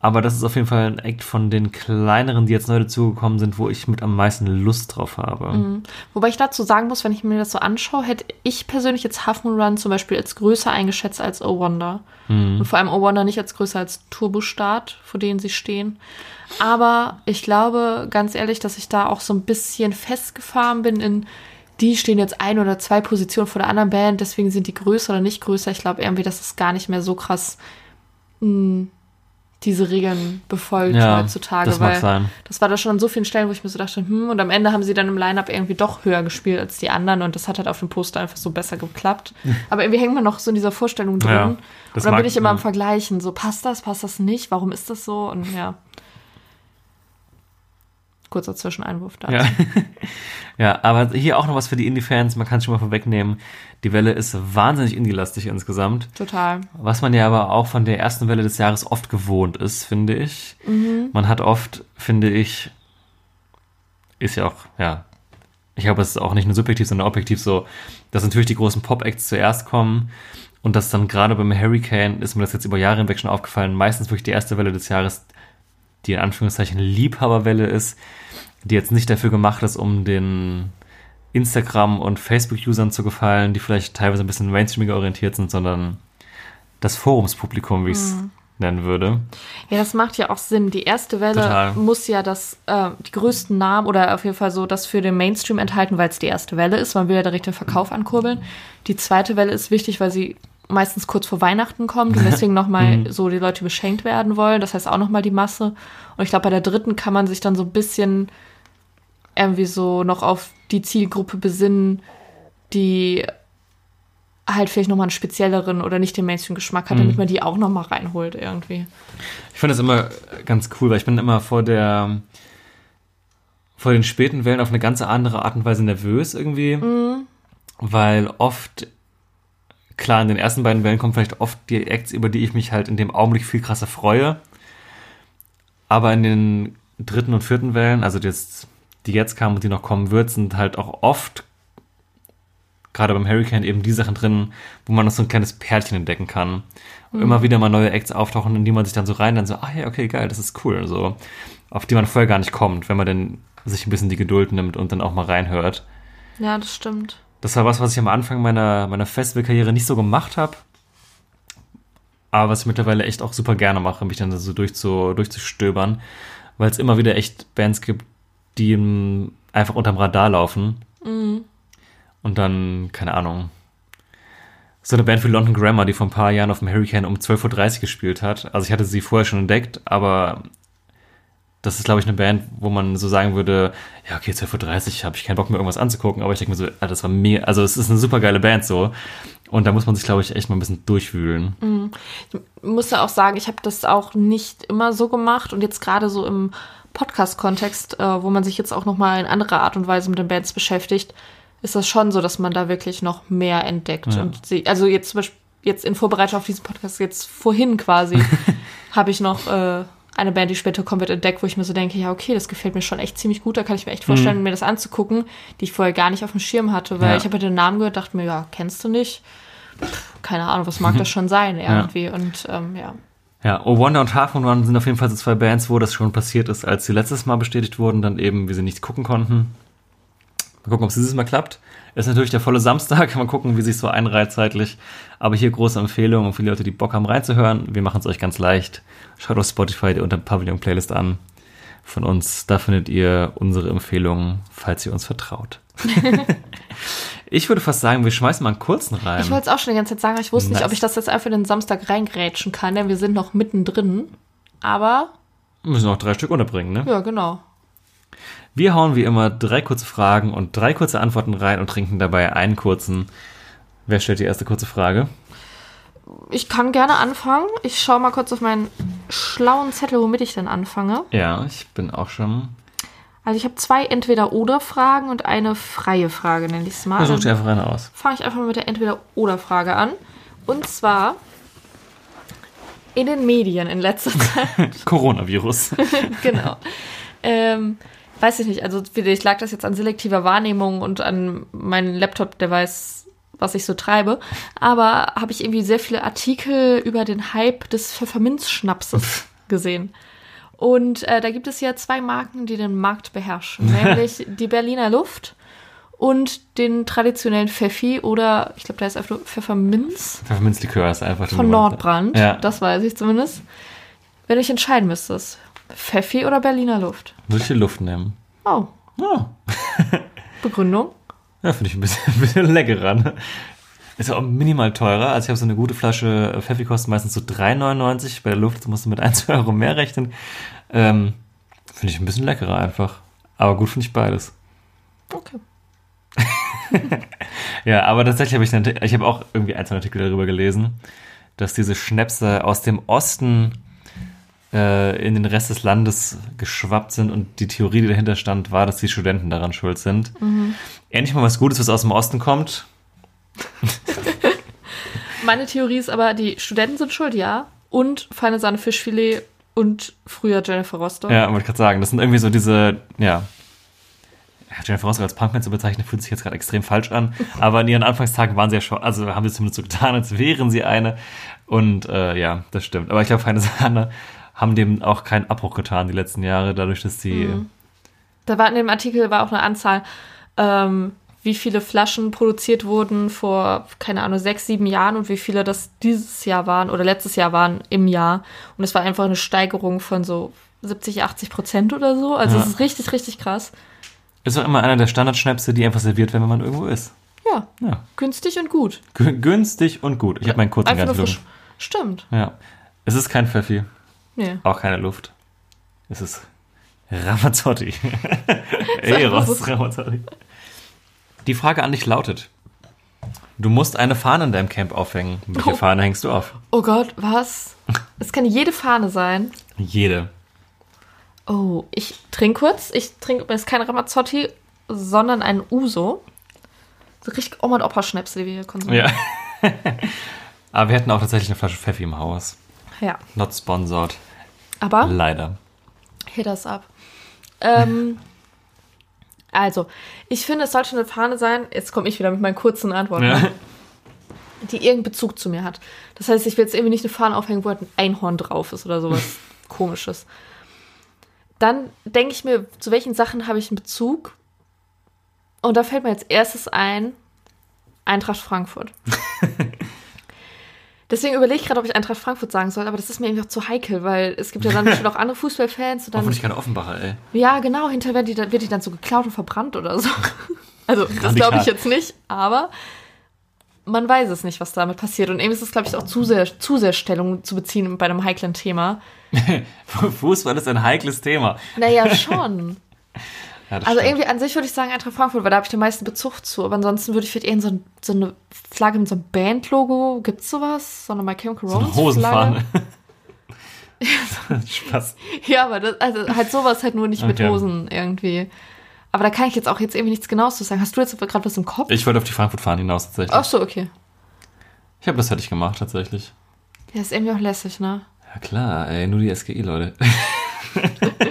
Aber das ist auf jeden Fall ein Act von den kleineren, die jetzt neu dazugekommen sind, wo ich mit am meisten Lust drauf habe. Wobei ich dazu sagen muss, wenn ich mir das so anschaue, hätte ich persönlich jetzt Half Moon Run zum Beispiel als größer eingeschätzt als Oh Wonder. Und vor allem Oh Wonder nicht als größer als Turbo Start, vor denen sie stehen. Aber ich glaube, ganz ehrlich, dass ich da auch so ein bisschen festgefahren bin in, die stehen jetzt ein oder zwei Positionen vor der anderen Band, deswegen sind die größer oder nicht größer. Ich glaube irgendwie, dass es gar nicht mehr so krass mh, diese Regeln befolgt Ja, heutzutage. das mag weil sein. das war da schon an so vielen Stellen, wo ich mir so dachte, hm, und am Ende haben sie dann im Line-Up irgendwie doch höher gespielt als die anderen und das hat halt auf dem Poster einfach so besser geklappt. Aber irgendwie hängt man noch so in dieser Vorstellung drin. Ja, und dann mag- bin ich immer ja. am Vergleichen, so passt das, passt das nicht, warum ist das so? Und ja. Kurzer Zwischeneinwurf da. Ja. ja, aber hier auch noch was für die Indie-Fans. Man kann es schon mal vorwegnehmen. Die Welle ist wahnsinnig indie-lastig insgesamt. Total. Was man ja aber auch von der ersten Welle des Jahres oft gewohnt ist, finde ich. Man hat oft, finde ich, ist ja auch, ja, ich glaube, es ist auch nicht nur subjektiv, sondern objektiv so, dass natürlich die großen Pop-Acts zuerst kommen und dass dann gerade beim Hurricane, ist mir das jetzt über Jahre hinweg schon aufgefallen, meistens wirklich die erste Welle des Jahres, die in Anführungszeichen Liebhaberwelle ist, die jetzt nicht dafür gemacht ist, um den Instagram- und Facebook-Usern zu gefallen, die vielleicht teilweise ein bisschen mainstreamiger orientiert sind, sondern das Forumspublikum, wie ich es nennen würde. Ja, das macht ja auch Sinn. Die erste Welle Total. muss ja das, äh, die größten Namen oder auf jeden Fall so das für den Mainstream enthalten, weil es die erste Welle ist. Man will ja direkt den Verkauf ankurbeln. Die zweite Welle ist wichtig, weil sie meistens kurz vor Weihnachten kommt und deswegen nochmal so die Leute beschenkt werden wollen. Das heißt auch nochmal die Masse. Und ich glaube, bei der dritten kann man sich dann so ein bisschen irgendwie so noch auf die Zielgruppe besinnen, die halt vielleicht nochmal einen spezielleren oder nicht den Mainstream-Geschmack hat, Mhm. damit man die auch nochmal reinholt irgendwie. Ich finde das immer ganz cool, weil ich bin immer vor der vor den späten Wellen auf eine ganz andere Art und Weise nervös irgendwie, weil oft klar in den ersten beiden Wellen kommen vielleicht oft die Acts, über die ich mich halt in dem Augenblick viel krasser freue, aber in den dritten und vierten Wellen, also jetzt die jetzt kamen und die noch kommen wird, sind halt auch oft gerade beim Hurricane eben die Sachen drin, wo man noch so ein kleines Pärchen entdecken kann. Und immer wieder mal neue Acts auftauchen, in die man sich dann so rein, dann so, ah ja, okay, geil, das ist cool, so. Auf die man vorher gar nicht kommt, wenn man dann sich ein bisschen die Geduld nimmt und dann auch mal reinhört. Ja, das stimmt. Das war was, was ich am Anfang meiner, meiner Festivalkarriere nicht so gemacht habe. Aber was ich mittlerweile echt auch super gerne mache, mich dann so durchzu, durchzustöbern, weil es immer wieder echt Bands gibt, die einfach unterm Radar laufen. Und dann, keine Ahnung, so eine Band wie London Grammar, die vor ein paar Jahren auf dem Hurricane um 12.30 Uhr gespielt hat. Also ich hatte sie vorher schon entdeckt, aber das ist, glaube ich, eine Band, wo man so sagen würde, ja, okay, 12.30 Uhr habe ich keinen Bock mehr irgendwas anzugucken, aber ich denke mir so, ah, das war mega, also es ist eine super geile Band so. Und da muss man sich, glaube ich, echt mal ein bisschen durchwühlen. Ich muss ja auch sagen, ich habe das auch nicht immer so gemacht und jetzt gerade so im Podcast-Kontext, äh, wo man sich jetzt auch nochmal in anderer Art und Weise mit den Bands beschäftigt, ist das schon so, dass man da wirklich noch mehr entdeckt. Ja. Und sie, also jetzt zum Beispiel, jetzt in Vorbereitung auf diesen Podcast, jetzt vorhin quasi, habe ich noch äh, eine Band, die später wird, entdeckt, wo ich mir so denke, ja, okay, das gefällt mir schon echt ziemlich gut, da kann ich mir echt vorstellen, mir das anzugucken, die ich vorher gar nicht auf dem Schirm hatte, weil Ja. ich habe ja den Namen gehört, dachte mir, ja, kennst du nicht? Pff, keine Ahnung, was mag das schon sein irgendwie und ähm, ja. Ja, Oh Wonder und Half Moon Run sind auf jeden Fall so zwei Bands, wo das schon passiert ist, als sie letztes Mal bestätigt wurden, dann eben, wie sie nichts gucken konnten. Mal gucken, ob es dieses Mal klappt. Ist natürlich der volle Samstag. Mal gucken, wie sich so einreiht zeitlich. Aber hier große Empfehlung und die Leute, die Bock haben reinzuhören. Wir machen es euch ganz leicht. Schaut auf Spotify die unter Pavillon Playlist an. Von uns, da findet ihr unsere Empfehlungen, falls ihr uns vertraut. ich würde fast sagen, wir schmeißen mal einen kurzen rein. Ich wollte es auch schon die ganze Zeit sagen, aber ich wusste nicht, Nice. ob ich das jetzt einfach den Samstag reingrätschen kann, denn wir sind noch mittendrin. Aber, Wir müssen auch drei Stück unterbringen, ne? ja, genau. Wir hauen wie immer drei kurze Fragen und drei kurze Antworten rein und trinken dabei einen kurzen. Wer stellt die erste kurze Frage? Ich kann gerne anfangen. Ich schaue mal kurz auf meinen schlauen Zettel, womit ich denn anfange. Ja, ich bin auch schon. Also ich habe zwei Entweder-Oder-Fragen und eine freie Frage, nenne ich es mal. Versuch dir einfach eine aus. fange ich einfach mal mit der Entweder-Oder-Frage an. Und zwar in den Medien in letzter Zeit. Coronavirus. genau. Ähm, weiß ich nicht, also vielleicht lag das jetzt an selektiver Wahrnehmung und an meinem Laptop, der weiß, was ich so treibe. Aber habe ich irgendwie sehr viele Artikel über den Hype des Pfefferminzschnapses gesehen. Und äh, da gibt es ja zwei Marken, die den Markt beherrschen, nämlich die Berliner Luft und den traditionellen Pfeffi oder ich glaube, da ist einfach nur Pfefferminz Pfefferminzlikör ist einfach von Nordbrand. Ja. Das weiß ich zumindest. Wenn du dich entscheiden müsstest, Pfeffi oder Berliner Luft? Würde ich die Luft nehmen. Oh, Ja, Begründung? ja finde ich ein bisschen, ein bisschen leckerer. Ne? Ist ja auch minimal teurer. Also ich habe so eine gute Flasche Pfeffi kostet meistens so 3,99. Bei der Luft musst du mit 1 Euro mehr rechnen. Ähm, finde ich ein bisschen leckerer einfach. Aber gut finde ich beides. Okay. Ja, aber tatsächlich habe ich, ich habe auch irgendwie ein, zwei Artikel darüber gelesen, dass diese Schnäpse aus dem Osten äh, in den Rest des Landes geschwappt sind und die Theorie, die dahinter stand, war, dass die Studenten daran schuld sind. Endlich mal was Gutes, was aus dem Osten kommt. Meine Theorie ist aber, die Studenten sind schuld, ja. Und feine Sahne Fischfilet und früher Jennifer Rostock. Ja, wollte ich gerade sagen, das sind irgendwie so diese, ja. Ja, Jennifer Rostock als Punkman zu bezeichnen, fühlt sich jetzt gerade extrem falsch an. Aber in ihren Anfangstagen waren sie ja schon, also haben sie zumindest so getan, als wären sie eine. Und äh, ja, das stimmt. Aber ich glaube, Feine Sahne haben dem auch keinen Abbruch getan die letzten Jahre, dadurch, dass sie. Da war in dem Artikel war auch eine Anzahl, ähm, wie viele Flaschen produziert wurden vor, keine Ahnung, sechs, sieben Jahren und wie viele das dieses Jahr waren oder letztes Jahr waren im Jahr. Und es war einfach eine Steigerung von so 70, 80 Prozent oder so. Also Ja. es ist richtig, richtig krass. Ist auch immer einer der Standardschnäpse, die einfach serviert werden, wenn man irgendwo ist. Ja, Ja. günstig und gut. G günstig und gut. Ich habe meinen kurzen ganz frisch. Stimmt. Ja. Es ist kein Pfeffi, Nee. auch keine Luft. Es ist Ramazzotti. Eros Ramazzotti. Die Frage an dich lautet: Du musst eine Fahne in deinem Camp aufhängen. Welche Oh. Fahne hängst du auf? Oh Gott, was? Es kann jede Fahne sein. Jede. Oh, ich trinke kurz. Ich trinke übrigens kein Ramazzotti, sondern einen Uso. So richtig Oma und Opa Schnäpse, die wir hier konsumieren. Ja. Aber wir hätten auch tatsächlich eine Flasche Pfeffi im Haus. Ja. Not sponsored. Aber Leider. hit us up. Ähm, also, ich finde, es sollte eine Fahne sein. Jetzt komme ich wieder mit meinen kurzen Antworten. Ja. die irgendeinen Bezug zu mir hat. Das heißt, ich will jetzt irgendwie nicht eine Fahne aufhängen, wo halt ein Einhorn drauf ist oder sowas komisches. Dann denke ich mir, zu welchen Sachen habe ich einen Bezug? Und da fällt mir als erstes ein, Eintracht Frankfurt. Deswegen überlege ich gerade, ob ich Eintracht Frankfurt sagen soll, aber das ist mir auch zu heikel, weil es gibt ja dann bestimmt auch andere Fußballfans und dann Hoffentlich keine Offenbacher, ey. ja, genau, hinterher wird die, dann, wird die dann so geklaut und verbrannt oder so. Also, das glaube ich jetzt nicht, aber man weiß es nicht, was damit passiert. Und eben ist es, glaube ich, auch zu sehr, zu sehr Stellung zu beziehen bei einem heiklen Thema. Fußball ist ein heikles Thema. Naja, schon. Ja, Also stimmt. irgendwie an sich würde ich sagen Eintracht Frankfurt, weil da habe ich den meisten Bezug zu. Aber ansonsten würde ich vielleicht eher so, ein, so eine Flagge mit so einem Bandlogo, gibt's sowas? So eine My Chemical so Romance Hosenfahne. Flagge? Spaß. Ja, aber das, also halt sowas halt nur nicht mit Okay. Hosen irgendwie. Aber da kann ich jetzt auch jetzt irgendwie nichts Genaues zu sagen. Hast du jetzt gerade was im Kopf? Ich wollte auf die Frankfurt-Fahne hinaus tatsächlich. Ach so, okay. Ich habe das fertig gemacht tatsächlich. Ja, ist irgendwie auch lässig, ne? Ja klar, ey, nur die SGI, Leute.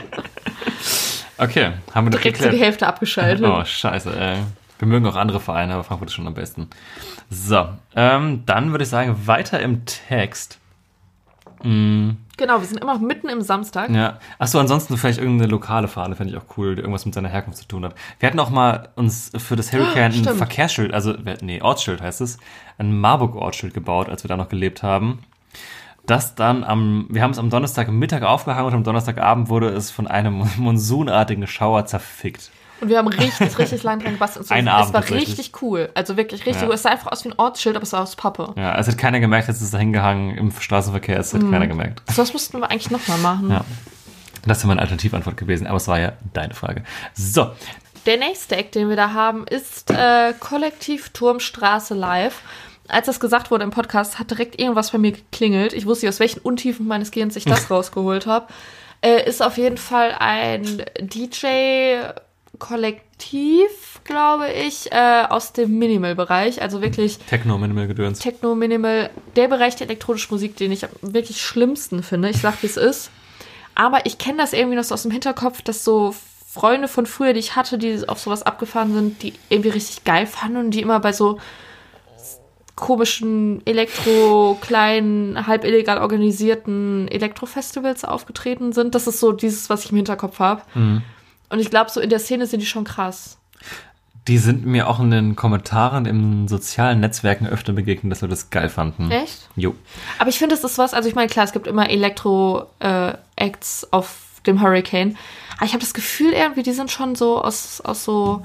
okay, haben wir Direkt so die geklärt. Hälfte abgeschaltet. Oh, scheiße, ey. Wir mögen auch andere Vereine, aber Frankfurt ist schon am besten. So, ähm, dann würde ich sagen, weiter im Text. Genau, wir sind immer noch mitten im Samstag. Ja. Achso, ansonsten vielleicht irgendeine lokale Fahne fände ich auch cool, die irgendwas mit seiner Herkunft zu tun hat. Wir hatten auch mal uns für das Hurricane ein stimmt. Verkehrsschild, also, nee, Ortsschild heißt es, ein Marburg-Ortsschild gebaut, als wir da noch gelebt haben. Das dann am, wir haben es am Donnerstagmittag aufgehangen und am Donnerstagabend wurde es von einem monsunartigen Schauer zerfickt. Und wir haben richtig, richtig lang dran gebastelt. Und Einen es Abend war richtig cool. Also wirklich richtig Ja. cool. Es sah einfach aus wie ein Ortsschild, aber es war aus Pappe. Ja, es hat keiner gemerkt, ist es da hingehangen im Straßenverkehr, es hat keiner gemerkt. So was mussten wir eigentlich nochmal machen. Ja. Das wäre meine Alternativantwort gewesen, aber es war ja deine Frage. So, Der nächste Eck, den wir da haben, ist äh, Kollektiv Turmstraße Live. Als das gesagt wurde im Podcast, hat direkt irgendwas bei mir geklingelt. Ich wusste nicht, aus welchen Untiefen meines Gehirns ich das rausgeholt habe. Äh, ist auf jeden Fall ein DJ-Kollektiv, glaube ich, äh, aus dem Minimal-Bereich. Also wirklich Techno, Minimal Gedöns. Techno, Minimal, der Bereich der elektronischen Musik, den ich am wirklich schlimmsten finde. Ich sag, wie es ist. Aber ich kenne das irgendwie noch so aus dem Hinterkopf, dass so Freunde von früher, die ich hatte, die auf sowas abgefahren sind, die irgendwie richtig geil fanden und die immer bei so komischen Elektro, kleinen, halb illegal organisierten Elektrofestivals aufgetreten sind. Das ist so dieses, was ich im Hinterkopf habe. Und ich glaube, so in der Szene sind die schon krass. Die sind mir auch in den Kommentaren in sozialen Netzwerken öfter begegnet, dass wir das geil fanden. Echt? Jo. Aber ich finde, das ist was, also ich meine, klar, es gibt immer Elektro-Acts auf dem Hurricane. Aber ich habe das Gefühl irgendwie, die sind schon so aus, aus so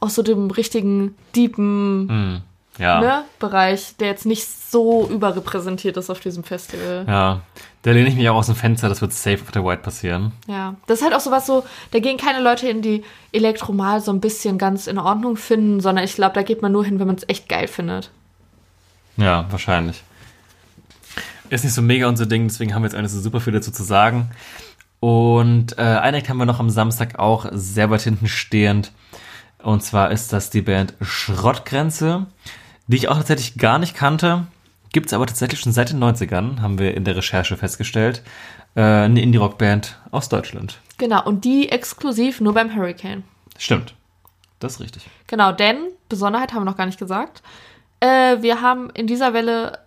aus so dem richtigen deepen Ja. ne, Bereich, der jetzt nicht so überrepräsentiert ist auf diesem Festival. Ja. Da lehne ich mich auch aus dem Fenster, das wird safe auf der White passieren. Ja, das ist halt auch sowas so, da gehen keine Leute hin, die Elektro mal so ein bisschen ganz in Ordnung finden, sondern ich glaube, da geht man nur hin, wenn man es echt geil findet. Ja, wahrscheinlich. Ist nicht so mega unser Ding, deswegen haben wir jetzt eigentlich so super viel dazu zu sagen. Und äh, ein Act haben wir noch am Samstag auch sehr weit hinten stehend. Und zwar ist das die Band Schrottgrenze, die ich auch tatsächlich gar nicht kannte. Gibt's aber tatsächlich schon seit den 90ern, haben wir in der Recherche festgestellt. Äh, eine Indie-Rock-Band aus Deutschland. Genau, und die exklusiv nur beim Hurricane. Stimmt. Das ist richtig. Genau, denn, Besonderheit haben wir noch gar nicht gesagt, äh, wir haben in dieser Welle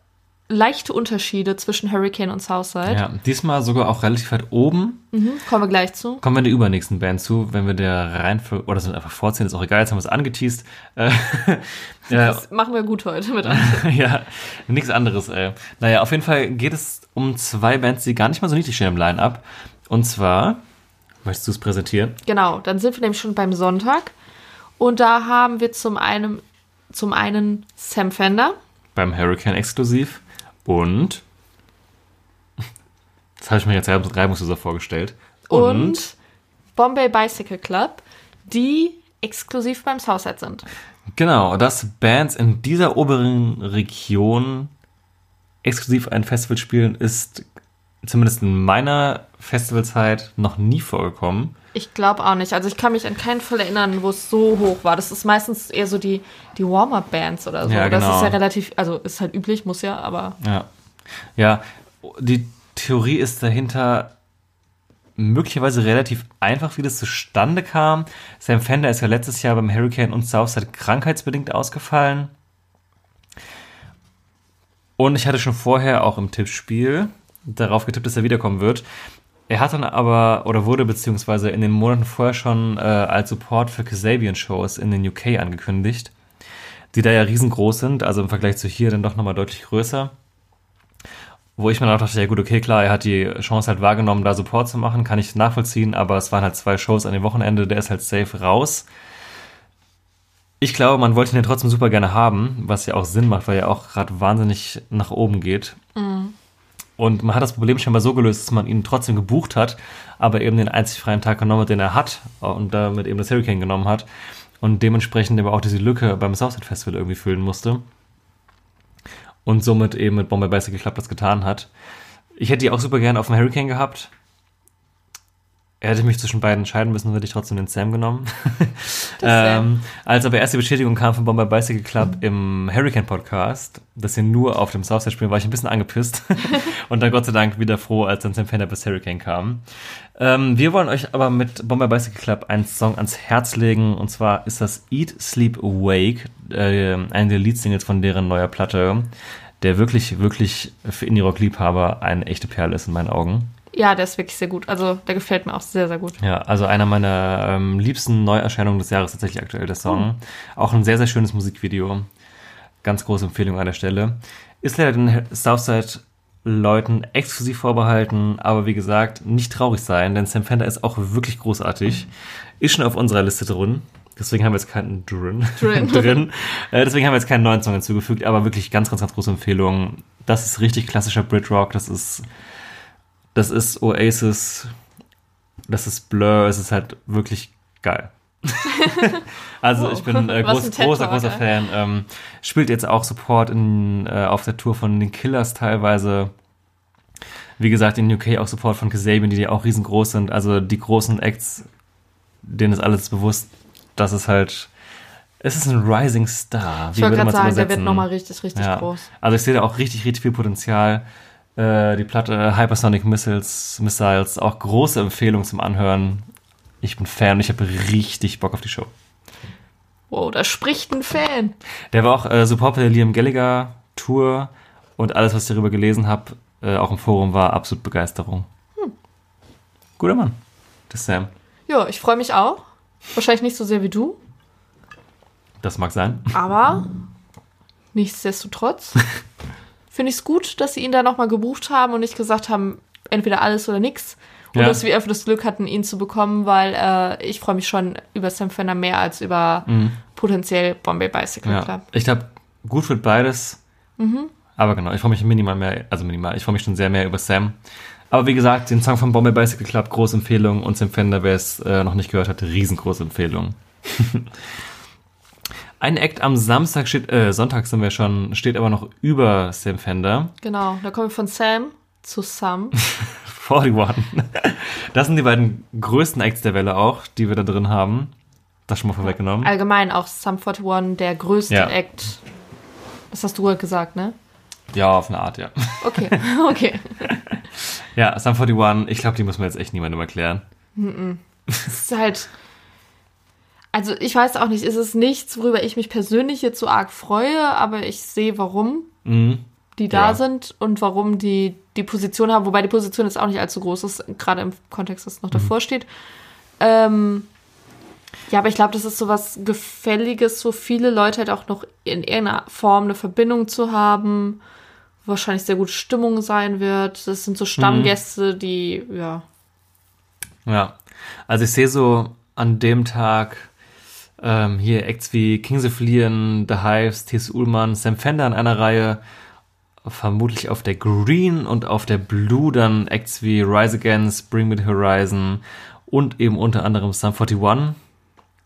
leichte Unterschiede zwischen Hurricane und Southside. Ja, diesmal sogar auch relativ weit oben. Mhm, kommen wir gleich zu. Kommen wir in der übernächsten Band zu, wenn wir der Reihenfolge, oder sind einfach vorziehen, ist auch egal, jetzt haben wir es angeteased. Äh, äh, Das machen wir gut heute mit ja, nichts anderes, ey. Naja, auf jeden Fall geht es um zwei Bands, die gar nicht mal so niedrig stehen im Line-Up. Und zwar, möchtest du es präsentieren? Genau, dann sind wir nämlich schon beim Sonntag. Und da haben wir zum einen, zum einen Sam Fender. Beim Hurricane exklusiv. Und, das habe ich mir jetzt reib- reibungsloser vorgestellt. Und, Bombay Bicycle Club, die exklusiv beim Southside sind. Genau, dass Bands in dieser oberen Region exklusiv ein Festival spielen, ist zumindest in meiner Festivalzeit noch nie vorgekommen. Ich glaube auch nicht. Also ich kann mich an keinen Fall erinnern, wo es so hoch war. Das ist meistens eher so die, die Warm-Up-Bands oder so. Ja, Das genau. ist ja relativ, also ist halt üblich, muss ja, aber Ja. Ja, die Theorie ist dahinter möglicherweise relativ einfach, wie das zustande kam. Sam Fender ist ja letztes Jahr beim Hurricane und Southside krankheitsbedingt ausgefallen. Und ich hatte schon vorher auch im Tippspiel darauf getippt, dass er wiederkommen wird. Er hat dann aber, oder wurde beziehungsweise in den Monaten vorher schon äh, als Support für Kasabian-Shows in den UK angekündigt, die da ja riesengroß sind, also im Vergleich zu hier dann doch nochmal deutlich größer. Wo ich mir dann auch dachte, ja gut, okay, klar, er hat die Chance halt wahrgenommen, da Support zu machen, kann ich nachvollziehen, aber es waren halt zwei Shows an dem Wochenende, der ist halt safe raus. Ich glaube, man wollte ihn ja trotzdem super gerne haben, was ja auch Sinn macht, weil er auch gerade wahnsinnig nach oben geht. Und man hat das Problem scheinbar so gelöst, dass man ihn trotzdem gebucht hat, aber eben den einzig freien Tag genommen hat, den er hat und damit eben das Hurricane genommen hat und dementsprechend aber auch diese Lücke beim Southside Festival irgendwie füllen musste und somit eben mit Bombay Bicycle Club das getan hat. Ich hätte die auch super gerne auf dem Hurricane gehabt. Hätte mich zwischen beiden entscheiden müssen, hätte ich trotzdem den Sam genommen. ähm, als aber erst die Bestätigung kam von Bombay Bicycle Club im Hurricane Podcast, dass sie nur auf dem Southside spielen, war ich ein bisschen angepisst. und dann Gott sei Dank wieder froh, als dann Sam Fender bis Hurricane kam. Ähm, wir wollen euch aber mit Bombay Bicycle Club einen Song ans Herz legen. Und zwar ist das Eat, Sleep, Wake, äh, eine der Leadsingles von deren neuer Platte, der wirklich, wirklich für Indie-Rock-Liebhaber eine echte Perle ist in meinen Augen. Ja, der ist wirklich sehr gut. Also der gefällt mir auch sehr, sehr gut. Ja, also einer meiner ähm, liebsten Neuerscheinungen des Jahres tatsächlich aktuell der Song. Auch ein sehr, sehr schönes Musikvideo. Ganz große Empfehlung an der Stelle. Ist leider den Southside-Leuten exklusiv vorbehalten, aber wie gesagt, nicht traurig sein, denn Sam Fender ist auch wirklich großartig. Ist schon auf unserer Liste drin. Deswegen haben wir jetzt keinen drin. Drin. drin. Äh, deswegen haben wir jetzt keinen neuen Song hinzugefügt, aber wirklich ganz, ganz, ganz große Empfehlung. Das ist richtig klassischer Brit-Rock. Das ist, das ist Oasis. Das ist Blur. Es ist halt wirklich geil. also ich bin äh, groß, großer, großer. Fan. Ähm, spielt jetzt auch Support in, äh, auf der Tour von den Killers teilweise. Wie gesagt, in UK auch Support von Kasabian, die ja auch riesengroß sind. Also die großen Acts, denen ist alles bewusst, dass es halt, es ist ein Rising Star. Ich wollte gerade sagen, der wird nochmal richtig, richtig Ja. groß. Also ich sehe da auch richtig, richtig viel Potenzial. Äh, die Platte Hypersonic Missiles, Missiles, auch große Empfehlung zum Anhören. Ich bin Fan und ich habe richtig Bock auf die Show. Wow, da spricht ein Fan. Der war auch äh, Support bei der Liam Gallagher Tour und alles, was ich darüber gelesen habe, äh, auch im Forum, war absolut Begeisterung. Guter Mann. Das Sam. Ja, ich freue mich auch. Wahrscheinlich nicht so sehr wie du, Das mag sein. aber nichtsdestotrotz finde ich es gut, dass sie ihn da nochmal gebucht haben und nicht gesagt haben, entweder alles oder nichts. Und Ja. dass wir einfach das Glück hatten, ihn zu bekommen, weil äh, ich freue mich schon über Sam Fender mehr als über potenziell Bombay Bicycle Mhm. Ja. Club. Ich glaube, gut wird beides. Aber genau, ich freue mich minimal mehr, also minimal, ich freue mich schon sehr mehr über Sam. Aber wie gesagt, den Song von Bombay Bicycle Club, große Empfehlung. Und Sam Fender, wer es äh, noch nicht gehört hat, riesengroße Empfehlung. Ein Act am Samstag steht, äh, Sonntag sind wir schon, steht aber noch über Sam Fender. Genau, da kommen wir von Sam zu Sam. 41. Das sind die beiden größten Acts der Welle auch, die wir da drin haben. Das schon mal vorweggenommen. Allgemein auch Sum 41, der größte Ja. Act. Das hast du gesagt, ne? Ja, auf eine Art, ja. Okay, okay. Ja, Sum 41, ich glaube, die muss man jetzt echt niemandem erklären. Es ist halt. Also ich weiß auch nicht, ist es nichts, worüber ich mich persönlich jetzt so arg freue, aber ich sehe, warum Mhm. die da Ja. sind und warum die die Position haben, wobei die Position jetzt auch nicht allzu groß ist, gerade im Kontext, was noch Mhm. davor steht. Ähm, ja, aber ich glaube, das ist so was Gefälliges, wo viele Leute halt auch noch in irgendeiner Form eine Verbindung zu haben, wahrscheinlich sehr gute Stimmung sein wird. Das sind so Stammgäste, die, ja, Ja, also ich sehe so an dem Tag ähm, hier Acts wie Kings of Leon, The Hives, T.S. Ullmann, Sam Fender in einer Reihe, vermutlich auf der Green und auf der Blue dann Acts wie Rise Against, Bring Me the Horizon und eben unter anderem Sum 41.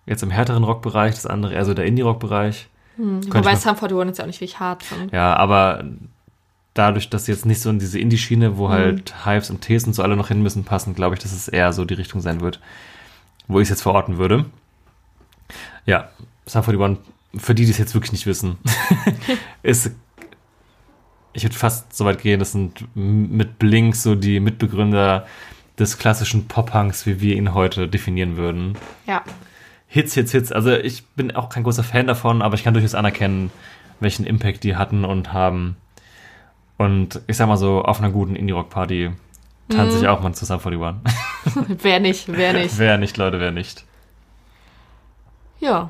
jetzt im härteren Rockbereich, das andere eher so der Indie-Rock-Bereich. Könnte Wobei Sum 41 jetzt ja auch nicht wirklich hart sind. Ja, aber dadurch, dass jetzt nicht so in diese Indie-Schiene, wo halt Hives und Ts und so alle noch hin müssen, passen, glaube ich, dass es eher so die Richtung sein wird, wo ich es jetzt verorten würde. Ja, Sum 41, für die, die es jetzt wirklich nicht wissen, ist, ich würde fast so weit gehen, das sind mit Blink so die Mitbegründer des klassischen Pop-Punks, wie wir ihn heute definieren würden. Ja. Hits, Hits, Hits. Also ich bin auch kein großer Fan davon, aber ich kann durchaus anerkennen, welchen Impact die hatten und haben. Und ich sag mal so, auf einer guten Indie-Rock-Party tanze ich auch mal zusammen vor die One. Wer nicht, wer nicht. wer nicht, Leute, wer nicht. Ja.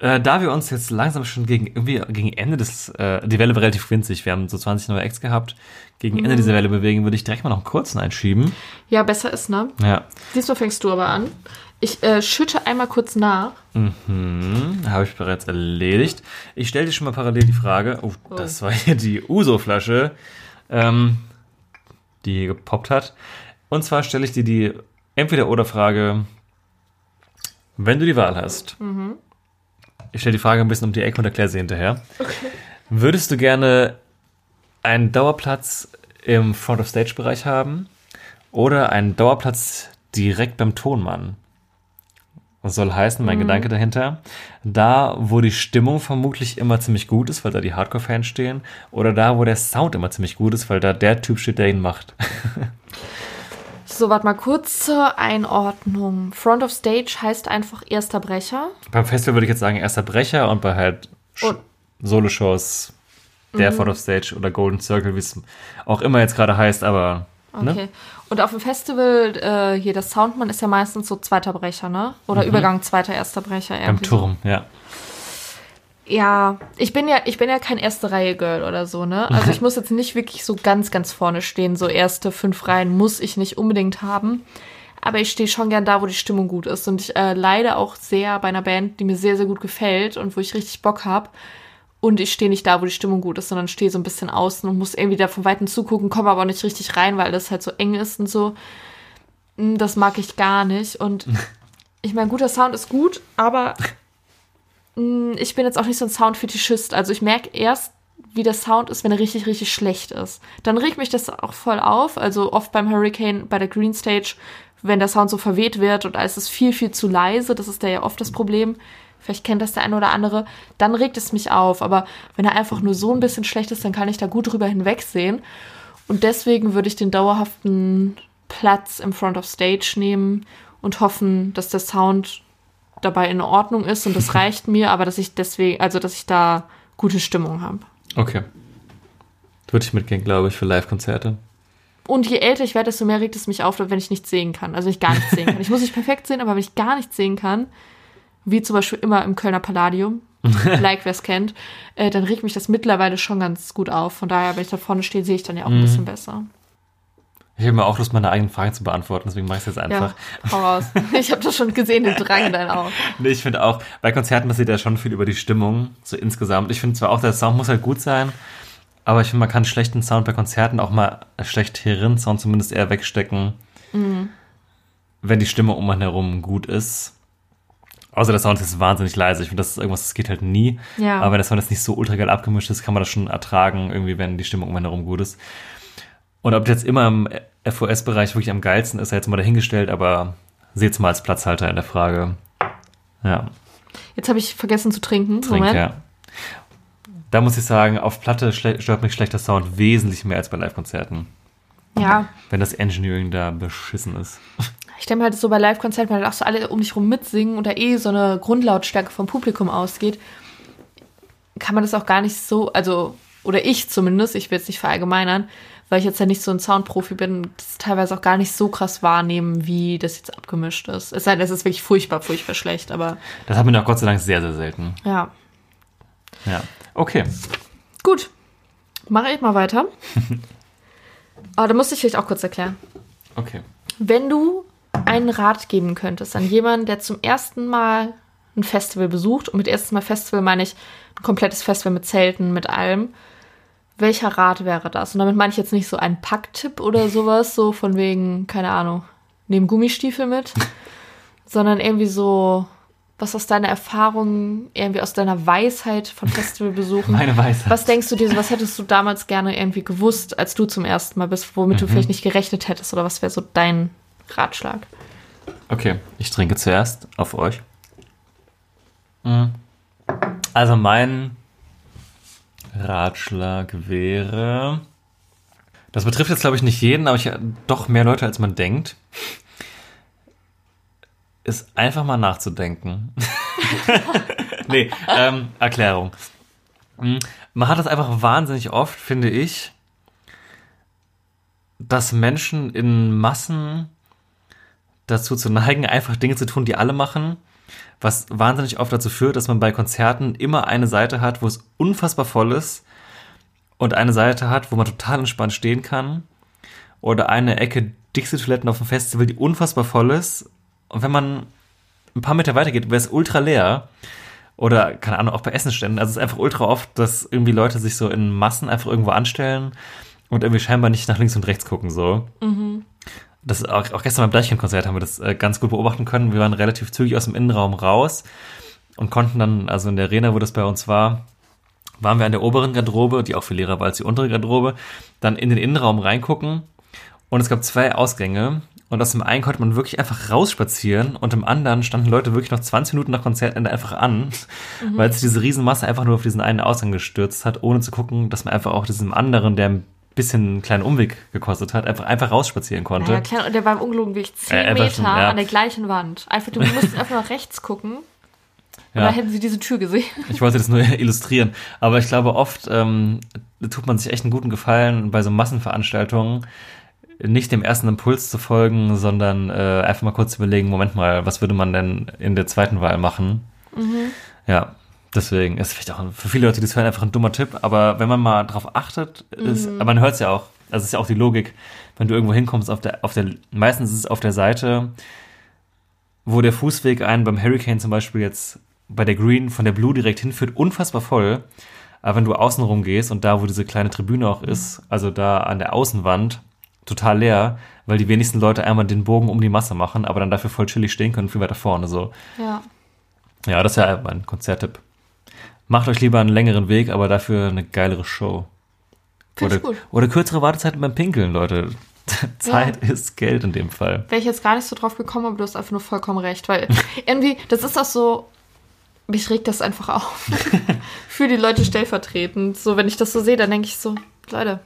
Äh, da wir uns jetzt langsam schon gegen irgendwie gegen Ende des, äh, die Welle war relativ winzig, wir haben so 20 neue Acts gehabt, gegen Ende dieser Welle bewegen, würde ich direkt mal noch einen kurzen einschieben. Ja, besser ist, ne? Ja. Diesmal fängst du aber an. Ich äh, schütte einmal kurz nach. Mhm, habe ich bereits erledigt. Ich stelle dir schon mal parallel die Frage. Oh, das war hier die Uso-Flasche, ähm, die hier gepoppt hat. Und zwar stelle ich dir die Entweder-Oder-Frage, wenn du die Wahl hast. Ich stelle die Frage ein bisschen um die Ecke und erkläre sie hinterher. Würdest du gerne einen Dauerplatz im Front-of-Stage-Bereich haben oder einen Dauerplatz direkt beim Tonmann? Das soll heißen, mein Gedanke dahinter, da, wo die Stimmung vermutlich immer ziemlich gut ist, weil da die Hardcore-Fans stehen, oder da, wo der Sound immer ziemlich gut ist, weil da der Typ steht, der ihn macht. So, warte mal kurz zur Einordnung. Front of Stage heißt einfach erster Brecher. Beim Festival würde ich jetzt sagen, erster Brecher und bei halt Solo-Shows, der Front of Stage oder Golden Circle, wie es auch immer jetzt gerade heißt, aber Okay. ne? Und auf dem Festival, äh, hier das Soundmann ist ja meistens so zweiter Brecher, ne? Oder Übergang zweiter, erster Brecher. beim so. Turm, ja. Ja, ich bin ja, ich bin ja kein erste Reihe Girl oder so, ne? Also ich muss jetzt nicht wirklich so ganz, ganz vorne stehen. So erste fünf Reihen muss ich nicht unbedingt haben. Aber ich stehe schon gern da, wo die Stimmung gut ist. Und ich äh, leide auch sehr bei einer Band, die mir sehr, sehr gut gefällt und wo ich richtig Bock habe. Und ich stehe nicht da, wo die Stimmung gut ist, sondern stehe so ein bisschen außen und muss irgendwie da von Weitem zugucken, komme aber nicht richtig rein, weil das halt so eng ist und so. Mm, Das mag ich gar nicht. Und ich meine, guter Sound ist gut, aber ich bin jetzt auch nicht so ein Soundfetischist. Also ich merke erst, wie der Sound ist, wenn er richtig, richtig schlecht ist. Dann regt mich das auch voll auf. Also oft beim Hurricane, bei der Green Stage, wenn der Sound so verweht wird und alles ist viel, viel zu leise, das ist ja oft das Problem. Vielleicht kennt das der eine oder andere, dann regt es mich auf. Aber wenn er einfach nur so ein bisschen schlecht ist, dann kann ich da gut drüber hinwegsehen. Und deswegen würde ich den dauerhaften Platz im Front of Stage nehmen und hoffen, dass der Sound dabei in Ordnung ist und das reicht mir, aber dass ich deswegen, also dass ich da gute Stimmung habe. Okay. Würde ich mitgehen, glaube ich, für Live-Konzerte. Und je älter ich werde, desto mehr regt es mich auf, wenn ich nichts sehen kann. Also wenn ich gar nichts sehen kann. Ich muss nicht perfekt sehen, aber wenn ich gar nichts sehen kann, wie zum Beispiel immer im Kölner Palladium, like wer es kennt, äh, dann regt mich das mittlerweile schon ganz gut auf. Von daher, wenn ich da vorne stehe, sehe ich dann ja auch ein bisschen besser. Ich habe mir auch Lust, meine eigenen Fragen zu beantworten, deswegen mache ich es jetzt einfach. Ja, hau raus. Ich habe das schon gesehen, den Drang in deinen Augen. Nee, ich finde auch, bei Konzerten passiert ja schon viel über die Stimmung, so insgesamt. Ich finde zwar auch, der Sound muss halt gut sein, aber ich finde, man kann schlechten Sound bei Konzerten auch mal äh, schlechteren Sound zumindest eher wegstecken, wenn die Stimme um einen herum gut ist. Außer der Sound ist wahnsinnig leise. Ich finde, das ist irgendwas, das geht halt nie. Ja. Aber wenn der Sound jetzt nicht so ultra geil abgemischt ist, kann man das schon ertragen, irgendwie, wenn die Stimmung um einen herum gut ist. Und ob das jetzt immer im FOS-Bereich wirklich am geilsten ist, jetzt mal dahingestellt, aber seht's mal als Platzhalter in der Frage. Ja. Jetzt habe ich vergessen zu trinken. Trink, Moment. ja. Da muss ich sagen, auf Platte stört mich schlechter Sound wesentlich mehr als bei Live-Konzerten. ja. Wenn das Engineering da beschissen ist. Ich denke halt so bei Live-Konzerten, weil auch so alle um dich rum mitsingen und da eh so eine Grundlautstärke vom Publikum ausgeht, kann man das auch gar nicht so, also, oder ich zumindest, ich will jetzt nicht verallgemeinern, weil ich jetzt ja nicht so ein Soundprofi bin, das teilweise auch gar nicht so krass wahrnehmen, wie das jetzt abgemischt ist. Es sei denn, es ist wirklich furchtbar, furchtbar schlecht, aber Das hat man ja auch Gott sei Dank sehr, sehr selten. ja. Ja. Okay. Gut, mache ich mal weiter. Aber da muss ich vielleicht auch kurz erklären. Okay. Wenn du einen Rat geben könntest an jemanden, der zum ersten Mal ein Festival besucht, und mit erstes Mal Festival meine ich ein komplettes Festival mit Zelten, mit allem, welcher Rat wäre das? Und damit meine ich jetzt nicht so einen Packtipp oder sowas, so von wegen, keine Ahnung, nehmen Gummistiefel mit, sondern irgendwie so, was aus deiner Erfahrung, irgendwie aus deiner Weisheit von Festivalbesuchen, Meine Weisheit. was denkst du dir, was hättest du damals gerne irgendwie gewusst, als du zum ersten Mal bist, womit Mhm. du vielleicht nicht gerechnet hättest oder was wäre so dein Ratschlag? Okay, ich trinke zuerst auf euch. Mm. Also mein Ratschlag wäre, das betrifft jetzt glaube ich nicht jeden, aber ich, doch mehr Leute als man denkt, ist einfach mal nachzudenken. nee, ähm, Erklärung. Mm, Man hat das einfach wahnsinnig oft, finde ich, dass Menschen in Massen dazu zu neigen, einfach Dinge zu tun, die alle machen, was wahnsinnig oft dazu führt, dass man bei Konzerten immer eine Seite hat, wo es unfassbar voll ist und eine Seite hat, wo man total entspannt stehen kann oder eine Ecke Dixie-Toiletten auf dem Festival, die unfassbar voll ist und wenn man ein paar Meter weiter geht, wäre es ultra leer oder, keine Ahnung, auch bei Essensständen. Also es ist einfach ultra oft, dass irgendwie Leute sich so in Massen einfach irgendwo anstellen und irgendwie scheinbar nicht nach links und rechts gucken, so. Das ist auch, auch gestern beim Deichkind-Konzert haben wir das äh, ganz gut beobachten können. Wir waren relativ zügig aus dem Innenraum raus und konnten dann, also in der Arena, wo das bei uns war, waren wir an der oberen Garderobe, die auch viel leerer war als die untere Garderobe, dann in den Innenraum reingucken und es gab zwei Ausgänge und aus dem einen konnte man wirklich einfach rausspazieren und im anderen standen Leute wirklich noch 20 Minuten nach Konzertende einfach an, weil sich diese Riesenmasse einfach nur auf diesen einen Ausgang gestürzt hat, ohne zu gucken, dass man einfach auch diesem anderen, der ein bisschen einen kleinen Umweg gekostet hat, einfach, einfach rausspazieren konnte. Naja, klar, und der war im ungelogen wirklich 10 Äh, er Meter schon, ja. an der gleichen Wand. Einfach, du musst einfach nach rechts gucken. Und Ja. da hätten sie diese Tür gesehen. Ich wollte das nur illustrieren. Aber ich glaube, oft ähm, tut man sich echt einen guten Gefallen bei so Massenveranstaltungen, nicht dem ersten Impuls zu folgen, sondern äh, einfach mal kurz überlegen, Moment mal, was würde man denn in der zweiten Wahl machen? Ja, deswegen ist vielleicht auch für viele Leute, die das hören, einfach ein dummer Tipp. Aber wenn man mal drauf achtet, ist, aber man hört es ja auch, also es ist ja auch die Logik, wenn du irgendwo hinkommst, auf der, auf der, meistens ist es auf der Seite, wo der Fußweg einen beim Hurricane zum Beispiel jetzt bei der Green von der Blue direkt hinführt, unfassbar voll. Aber wenn du außenrum gehst und da, wo diese kleine Tribüne auch ist, also da an der Außenwand, total leer, weil die wenigsten Leute einmal den Bogen um die Masse machen, aber dann dafür voll chillig stehen können, viel weiter vorne so. Ja. Ja, das ist ja mein Konzerttipp. Macht euch lieber einen längeren Weg, aber dafür eine geilere Show. Oder, gut. oder kürzere Wartezeiten beim Pinkeln, Leute. Zeit ist Geld in dem Fall. Wäre ich jetzt gar nicht so drauf gekommen, aber du hast einfach nur vollkommen recht, weil irgendwie, das ist auch so, mich regt das einfach auf. Für die Leute stellvertretend. So, wenn ich das so sehe, dann denke ich so, Leute,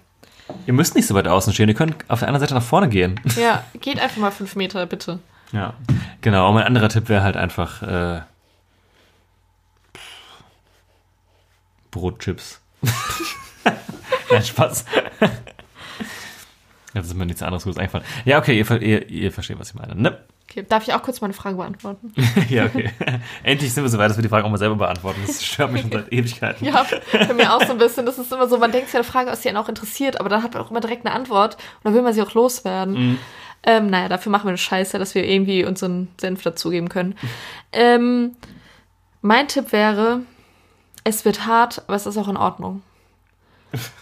Ihr müsst nicht so weit außen stehen, ihr könnt auf der anderen Seite nach vorne gehen. ja, geht einfach mal fünf Meter, bitte. Ja, genau. Und mein anderer Tipp wäre halt einfach äh, Brotchips. Nein, Spaß. Jetzt ist mir nichts anderes Gutes eingefallen. Ja, okay, ihr, ihr, ihr versteht, was ich meine. Ne? Okay, darf ich auch kurz meine Frage beantworten? Ja, okay. Endlich sind wir so weit, dass wir die Frage auch mal selber beantworten. Das stört mich schon seit Ewigkeiten. Ja, bei mir auch so ein bisschen. Das ist immer so, man denkt sich eine Frage aus, die einen auch interessiert, aber dann hat man auch immer direkt eine Antwort und dann will man sie auch loswerden. Ähm, naja, dafür machen wir eine Scheiße, dass wir irgendwie unseren Senf dazugeben können. Ähm, mein Tipp wäre, es wird hart, aber es ist auch in Ordnung.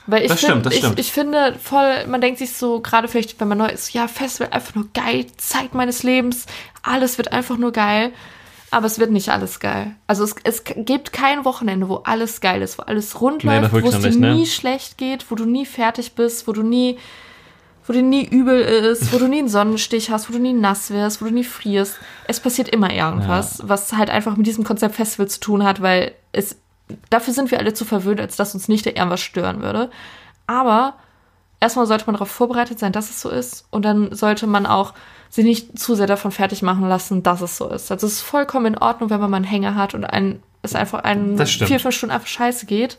Weil ich, Das stimmt, find, das ich, stimmt. ich finde voll, man denkt sich so, gerade vielleicht, wenn man neu ist, ja, Festival einfach nur geil, Zeit meines Lebens, alles wird einfach nur geil. Aber es wird nicht alles geil. Also es, es gibt kein Wochenende, wo alles geil ist, wo alles rund Nee, läuft, wo es dir ne? nie schlecht geht, wo du nie fertig bist, wo du nie, wo dir nie übel ist, wo du nie einen Sonnenstich hast, wo du nie nass wirst, wo du nie frierst. Es passiert immer irgendwas, was halt einfach mit diesem Konzept Festival zu tun hat, weil es dafür sind wir alle zu verwöhnt, als dass uns nicht irgendwas stören würde. Aber erstmal sollte man darauf vorbereitet sein, dass es so ist. Und dann sollte man auch sich nicht zu sehr davon fertig machen lassen, dass es so ist. Also es ist vollkommen in Ordnung, wenn man mal einen Hänger hat und ein, es einfach einen vier, fünf Stunden einfach scheiße geht.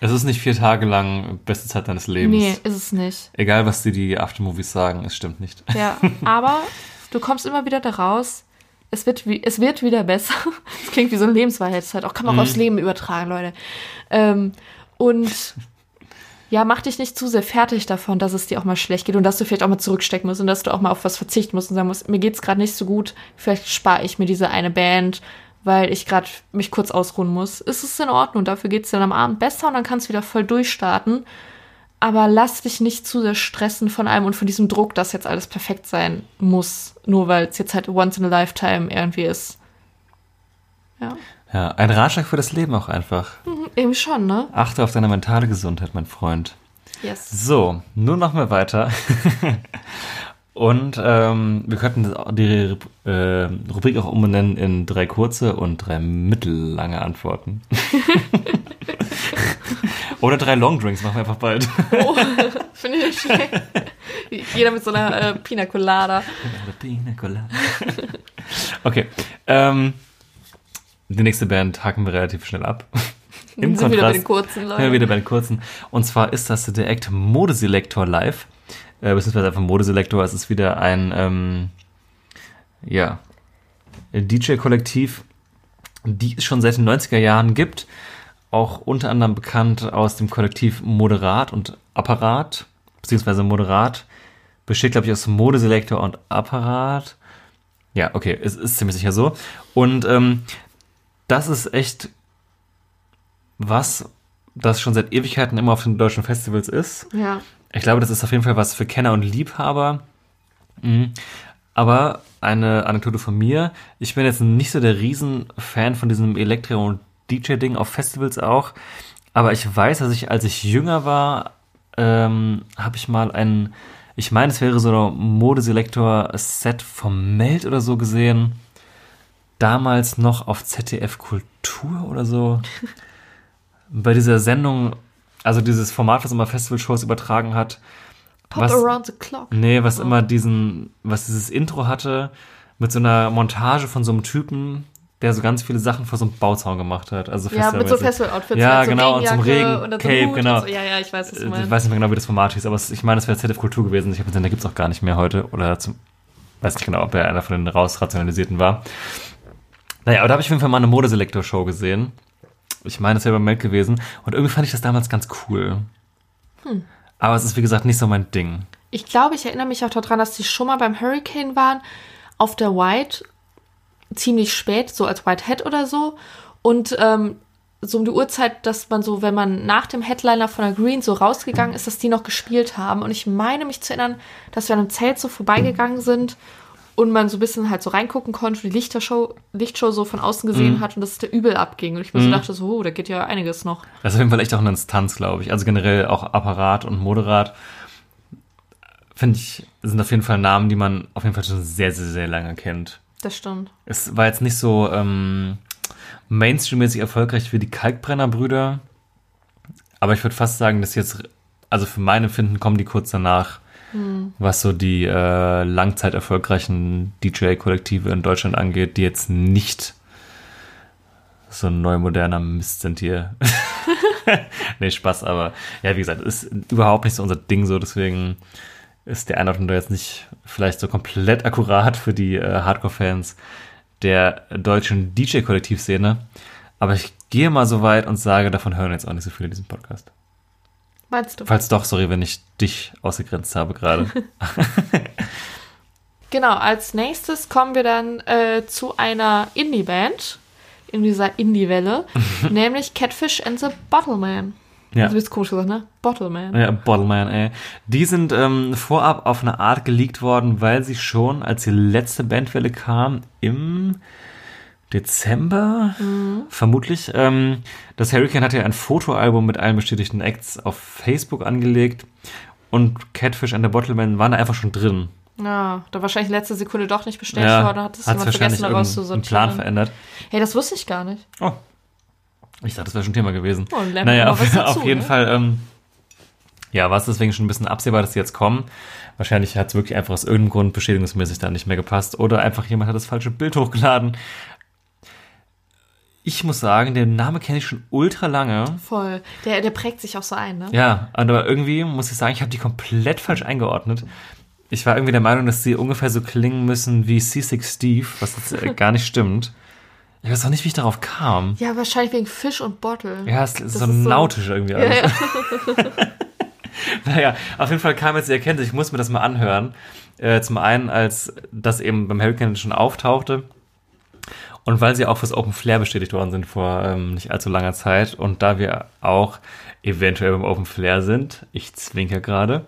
Es ist nicht vier Tage lang beste Zeit deines Lebens. Nee, ist es nicht. Egal, was dir die Aftermovies sagen, es stimmt nicht. Ja, aber du kommst immer wieder da raus. Es wird, wie, es wird wieder besser. Das klingt wie so eine Lebensweisheit. Auch kann man auch aufs Leben übertragen, Leute. Ähm, und ja, mach dich nicht zu sehr fertig davon, dass es dir auch mal schlecht geht und dass du vielleicht auch mal zurückstecken musst und dass du auch mal auf was verzichten musst und sagen musst, mir geht's gerade nicht so gut, vielleicht spare ich mir diese eine Band, weil ich gerade mich kurz ausruhen muss. Es ist in Ordnung, dafür geht's dann am Abend besser und dann kannst du wieder voll durchstarten. Aber lass dich nicht zu sehr stressen von allem und von diesem Druck, dass jetzt alles perfekt sein muss, nur weil es jetzt halt once in a lifetime irgendwie ist. Ja. Ja, ein Ratschlag für das Leben auch einfach. Irgendwie schon, ne? Achte auf deine mentale Gesundheit, mein Freund. Yes. So, nun noch mal weiter. Und ähm, wir könnten die äh, Rubrik auch umbenennen in drei kurze und drei mittellange Antworten. Oder drei Longdrinks machen wir einfach bald. Oh, finde ich nicht schlecht. Jeder mit so einer äh, Pina Colada. Pina Colada. Okay. Ähm, die nächste Band haken wir relativ schnell ab. Im sind wieder bei den kurzen Leuten. Ja, wieder bei den kurzen. Und zwar ist das der Act Modeselektor live. Äh, beziehungsweise einfach Modeselektor. Es ist wieder ein, ähm, ja, DJ-Kollektiv, die es schon seit den 90er Jahren gibt. Auch unter anderem bekannt aus dem Kollektiv Moderat und Apparat. Beziehungsweise Moderat besteht, glaube ich, aus Modeselektor und Apparat. Ja, okay, es ist ziemlich sicher so. Und ähm, das ist echt was, das schon seit Ewigkeiten immer auf den deutschen Festivals ist. Ja. Ich glaube, das ist auf jeden Fall was für Kenner und Liebhaber. Mhm. Aber eine Anekdote von mir. Ich bin jetzt nicht so der Riesenfan von diesem Elektro- und DJ-Ding auf Festivals auch. Aber ich weiß, dass ich, als ich jünger war, ähm, habe ich mal ein, ich meine, es wäre so ein Modeselektor-Set vom Meld oder so gesehen. Damals noch auf ZDF Kultur oder so. Bei dieser Sendung, also dieses Format, was immer Festival-Shows übertragen hat. Pop was, Around the Clock. Nee, was oh. immer diesen, was dieses Intro hatte, mit so einer Montage von so einem Typen, der so ganz viele Sachen vor so einem Bauzaun gemacht hat. Also ja, mit so Festival-Outfits. Ja, halt so genau, und zum Regen, und Cape, so genau. So. Ja, ja, ich weiß, was du Ich meinst. weiß nicht mehr genau, wie das Format hieß, aber ich meine, das wäre ZDF Kultur gewesen. Ich habe gesehen, da gibt es auch gar nicht mehr heute. Oder zum, weiß nicht genau, ob er einer von den rausrationalisierten war. Naja, aber da habe ich auf jeden Fall mal eine Modeselektor-Show gesehen. Ich meine, das wäre beim Meld gewesen. Und irgendwie fand ich das damals ganz cool. Hm. Aber es ist, wie gesagt, nicht so mein Ding. Ich glaube, ich erinnere mich auch daran, dass die schon mal beim Hurricane waren, auf der White, ziemlich spät, so als Whitehead oder so. Und ähm, so um die Uhrzeit, dass man so, wenn man nach dem Headliner von der Green so rausgegangen ist, dass die noch gespielt haben. Und ich meine mich zu erinnern, dass wir an einem Zelt so vorbeigegangen sind und man so ein bisschen halt so reingucken konnte, die Lichtershow, Lichtshow so von außen gesehen Mhm. hat und dass es der übel abging. Und ich mir so dachte so, oh, da geht ja einiges noch. Das ist auf jeden Fall echt auch eine Instanz, glaube ich. Also generell auch Apparat und Moderat. Finde ich, sind auf jeden Fall Namen, die man auf jeden Fall schon sehr, sehr, sehr lange kennt. Das stimmt. Es war jetzt nicht so ähm, Mainstream-mäßig erfolgreich wie die Kalkbrenner-Brüder. Aber ich würde fast sagen, dass jetzt, also für mein Empfinden kommen die kurz danach, was so die äh, langzeit erfolgreichen DJ-Kollektive in Deutschland angeht, die jetzt nicht so ein neu moderner Mist sind hier. nee, Spaß, aber ja, wie gesagt, ist überhaupt nicht so unser Ding so, deswegen ist der Einordnung da jetzt nicht vielleicht so komplett akkurat für die äh, Hardcore-Fans der deutschen DJ-Kollektivszene. Aber ich gehe mal so weit und sage, davon hören jetzt auch nicht so viele in diesem Podcast. Meinst du? Falls doch, sorry, wenn ich dich ausgegrenzt habe gerade. Genau, als nächstes kommen wir dann äh, zu einer Indie-Band in dieser Indie-Welle, nämlich Catfish and the Bottleman. Ja. Das ist komisch gesagt, ne? Bottleman. Ja, Bottleman, ey. Die sind ähm, vorab auf eine Art geleakt worden, weil sie schon, als die letzte Bandwelle kam, im Dezember, vermutlich, ähm, das Hurricane hat ja ein Fotoalbum mit allen bestätigten Acts auf Facebook angelegt und Catfish and the Bottleman waren da einfach schon drin. Ja, da wahrscheinlich letzte Sekunde doch nicht bestätigt worden, hat es jemand vergessen, da irgendeinen Plan rauszusortieren. verändert. Hey, das wusste ich gar nicht. Oh. Ich dachte, das wäre schon Thema gewesen. Oh, naja, auf, dazu, auf jeden ne? Fall, ähm, ja, war es deswegen schon ein bisschen absehbar, dass die jetzt kommen. Wahrscheinlich hat es wirklich einfach aus irgendeinem Grund bestätigungsmäßig da nicht mehr gepasst. Oder einfach jemand hat das falsche Bild hochgeladen. Ich muss sagen, den Name kenne ich schon ultra lange. Voll. Der, der prägt sich auch so ein, ne? Ja, aber irgendwie muss ich sagen, ich habe die komplett falsch eingeordnet. Ich war irgendwie der Meinung, dass sie ungefähr so klingen müssen wie Seasick Steve, was jetzt äh, gar nicht stimmt. Ich weiß auch nicht, wie ich darauf kam. Ja, wahrscheinlich wegen Fisch und Bottle. Ja, es ist so ist so- nautisch irgendwie ja, alles. ja. Naja, auf jeden Fall kam jetzt die Erkenntnis, ich muss mir das mal anhören. Äh, zum einen, als das eben beim Hurricane schon auftauchte. Und weil sie auch fürs Open Flair bestätigt worden sind vor ähm, nicht allzu langer Zeit. Und da wir auch eventuell beim Open Flair sind, ich zwinker gerade,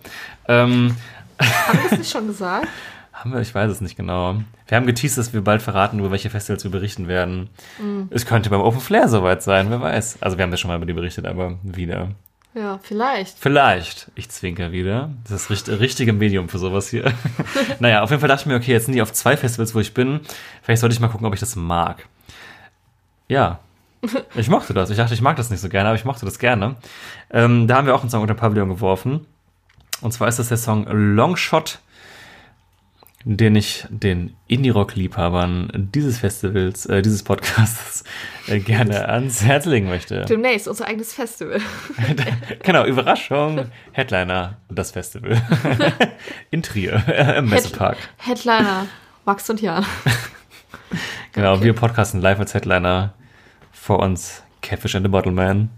ähm, Haben wir das nicht schon gesagt? Haben wir? Ich weiß es nicht genau. Wir haben geteased, dass wir bald verraten, über welche Festivals wir berichten werden. Mhm. Es könnte beim Open Flair soweit sein, wer weiß. Also wir haben ja schon mal über die berichtet, aber wieder. Ja, vielleicht. Vielleicht. Ich zwinker wieder. Das ist das richt- richtige Medium für sowas hier. naja, auf jeden Fall dachte ich mir, okay, jetzt sind die auf zwei Festivals, wo ich bin. Vielleicht sollte ich mal gucken, ob ich das mag. Ja. Ich mochte das. Ich dachte, ich mag das nicht so gerne, aber ich mochte das gerne. Ähm, da haben wir auch einen Song unter Pavillon geworfen. Und zwar ist das der Song Longshot, den ich den Indie-Rock-Liebhabern dieses Festivals, äh, dieses Podcasts äh, gerne ans Herz legen möchte. Demnächst unser eigenes Festival. Genau, Überraschung. Headliner, das Festival. In Trier, äh, im Messepark. Headliner, Max und Jan. Genau, Okay. wir podcasten live als Headliner. Vor uns Catfish and the Bottle Man.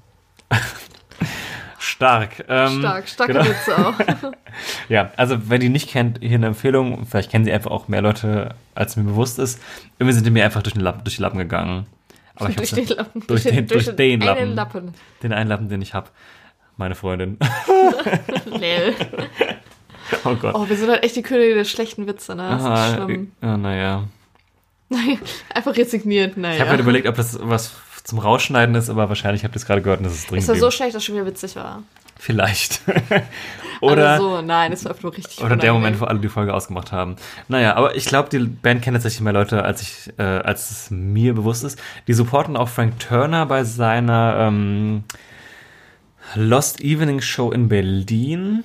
Stark. Ähm, Stark, starke genau. Witze auch. Ja, also wer die nicht kennt, hier eine Empfehlung. Vielleicht kennen sie einfach auch mehr Leute, als mir bewusst ist. Irgendwie sind die mir einfach durch den Lappen, durch die Lappen gegangen. Aber ich durch den Lappen. durch den- durch den Lappen. einen Lappen. den einen Lappen, den ich hab. Meine Freundin. Lel. Oh Gott. Oh, wir sind halt echt die Könige der schlechten Witze, ne? Das ist Ah, schlimm. ja, naja. Einfach resigniert, Ich habe naja. halt überlegt, ob das was zum Rausschneiden ist, aber wahrscheinlich habt ihr es gerade gehört und das ist dringend. Es war so schlecht, dass es schon wieder witzig war. Vielleicht. Oder, Also so, nein, es war einfach nur richtig oder der Moment, wo alle die Folge ausgemacht haben. Naja, aber ich glaube, die Band kennt tatsächlich mehr Leute, als ich, äh, als es mir bewusst ist. Die supporten auch Frank Turner bei seiner ähm, Lost Evening Show in Berlin.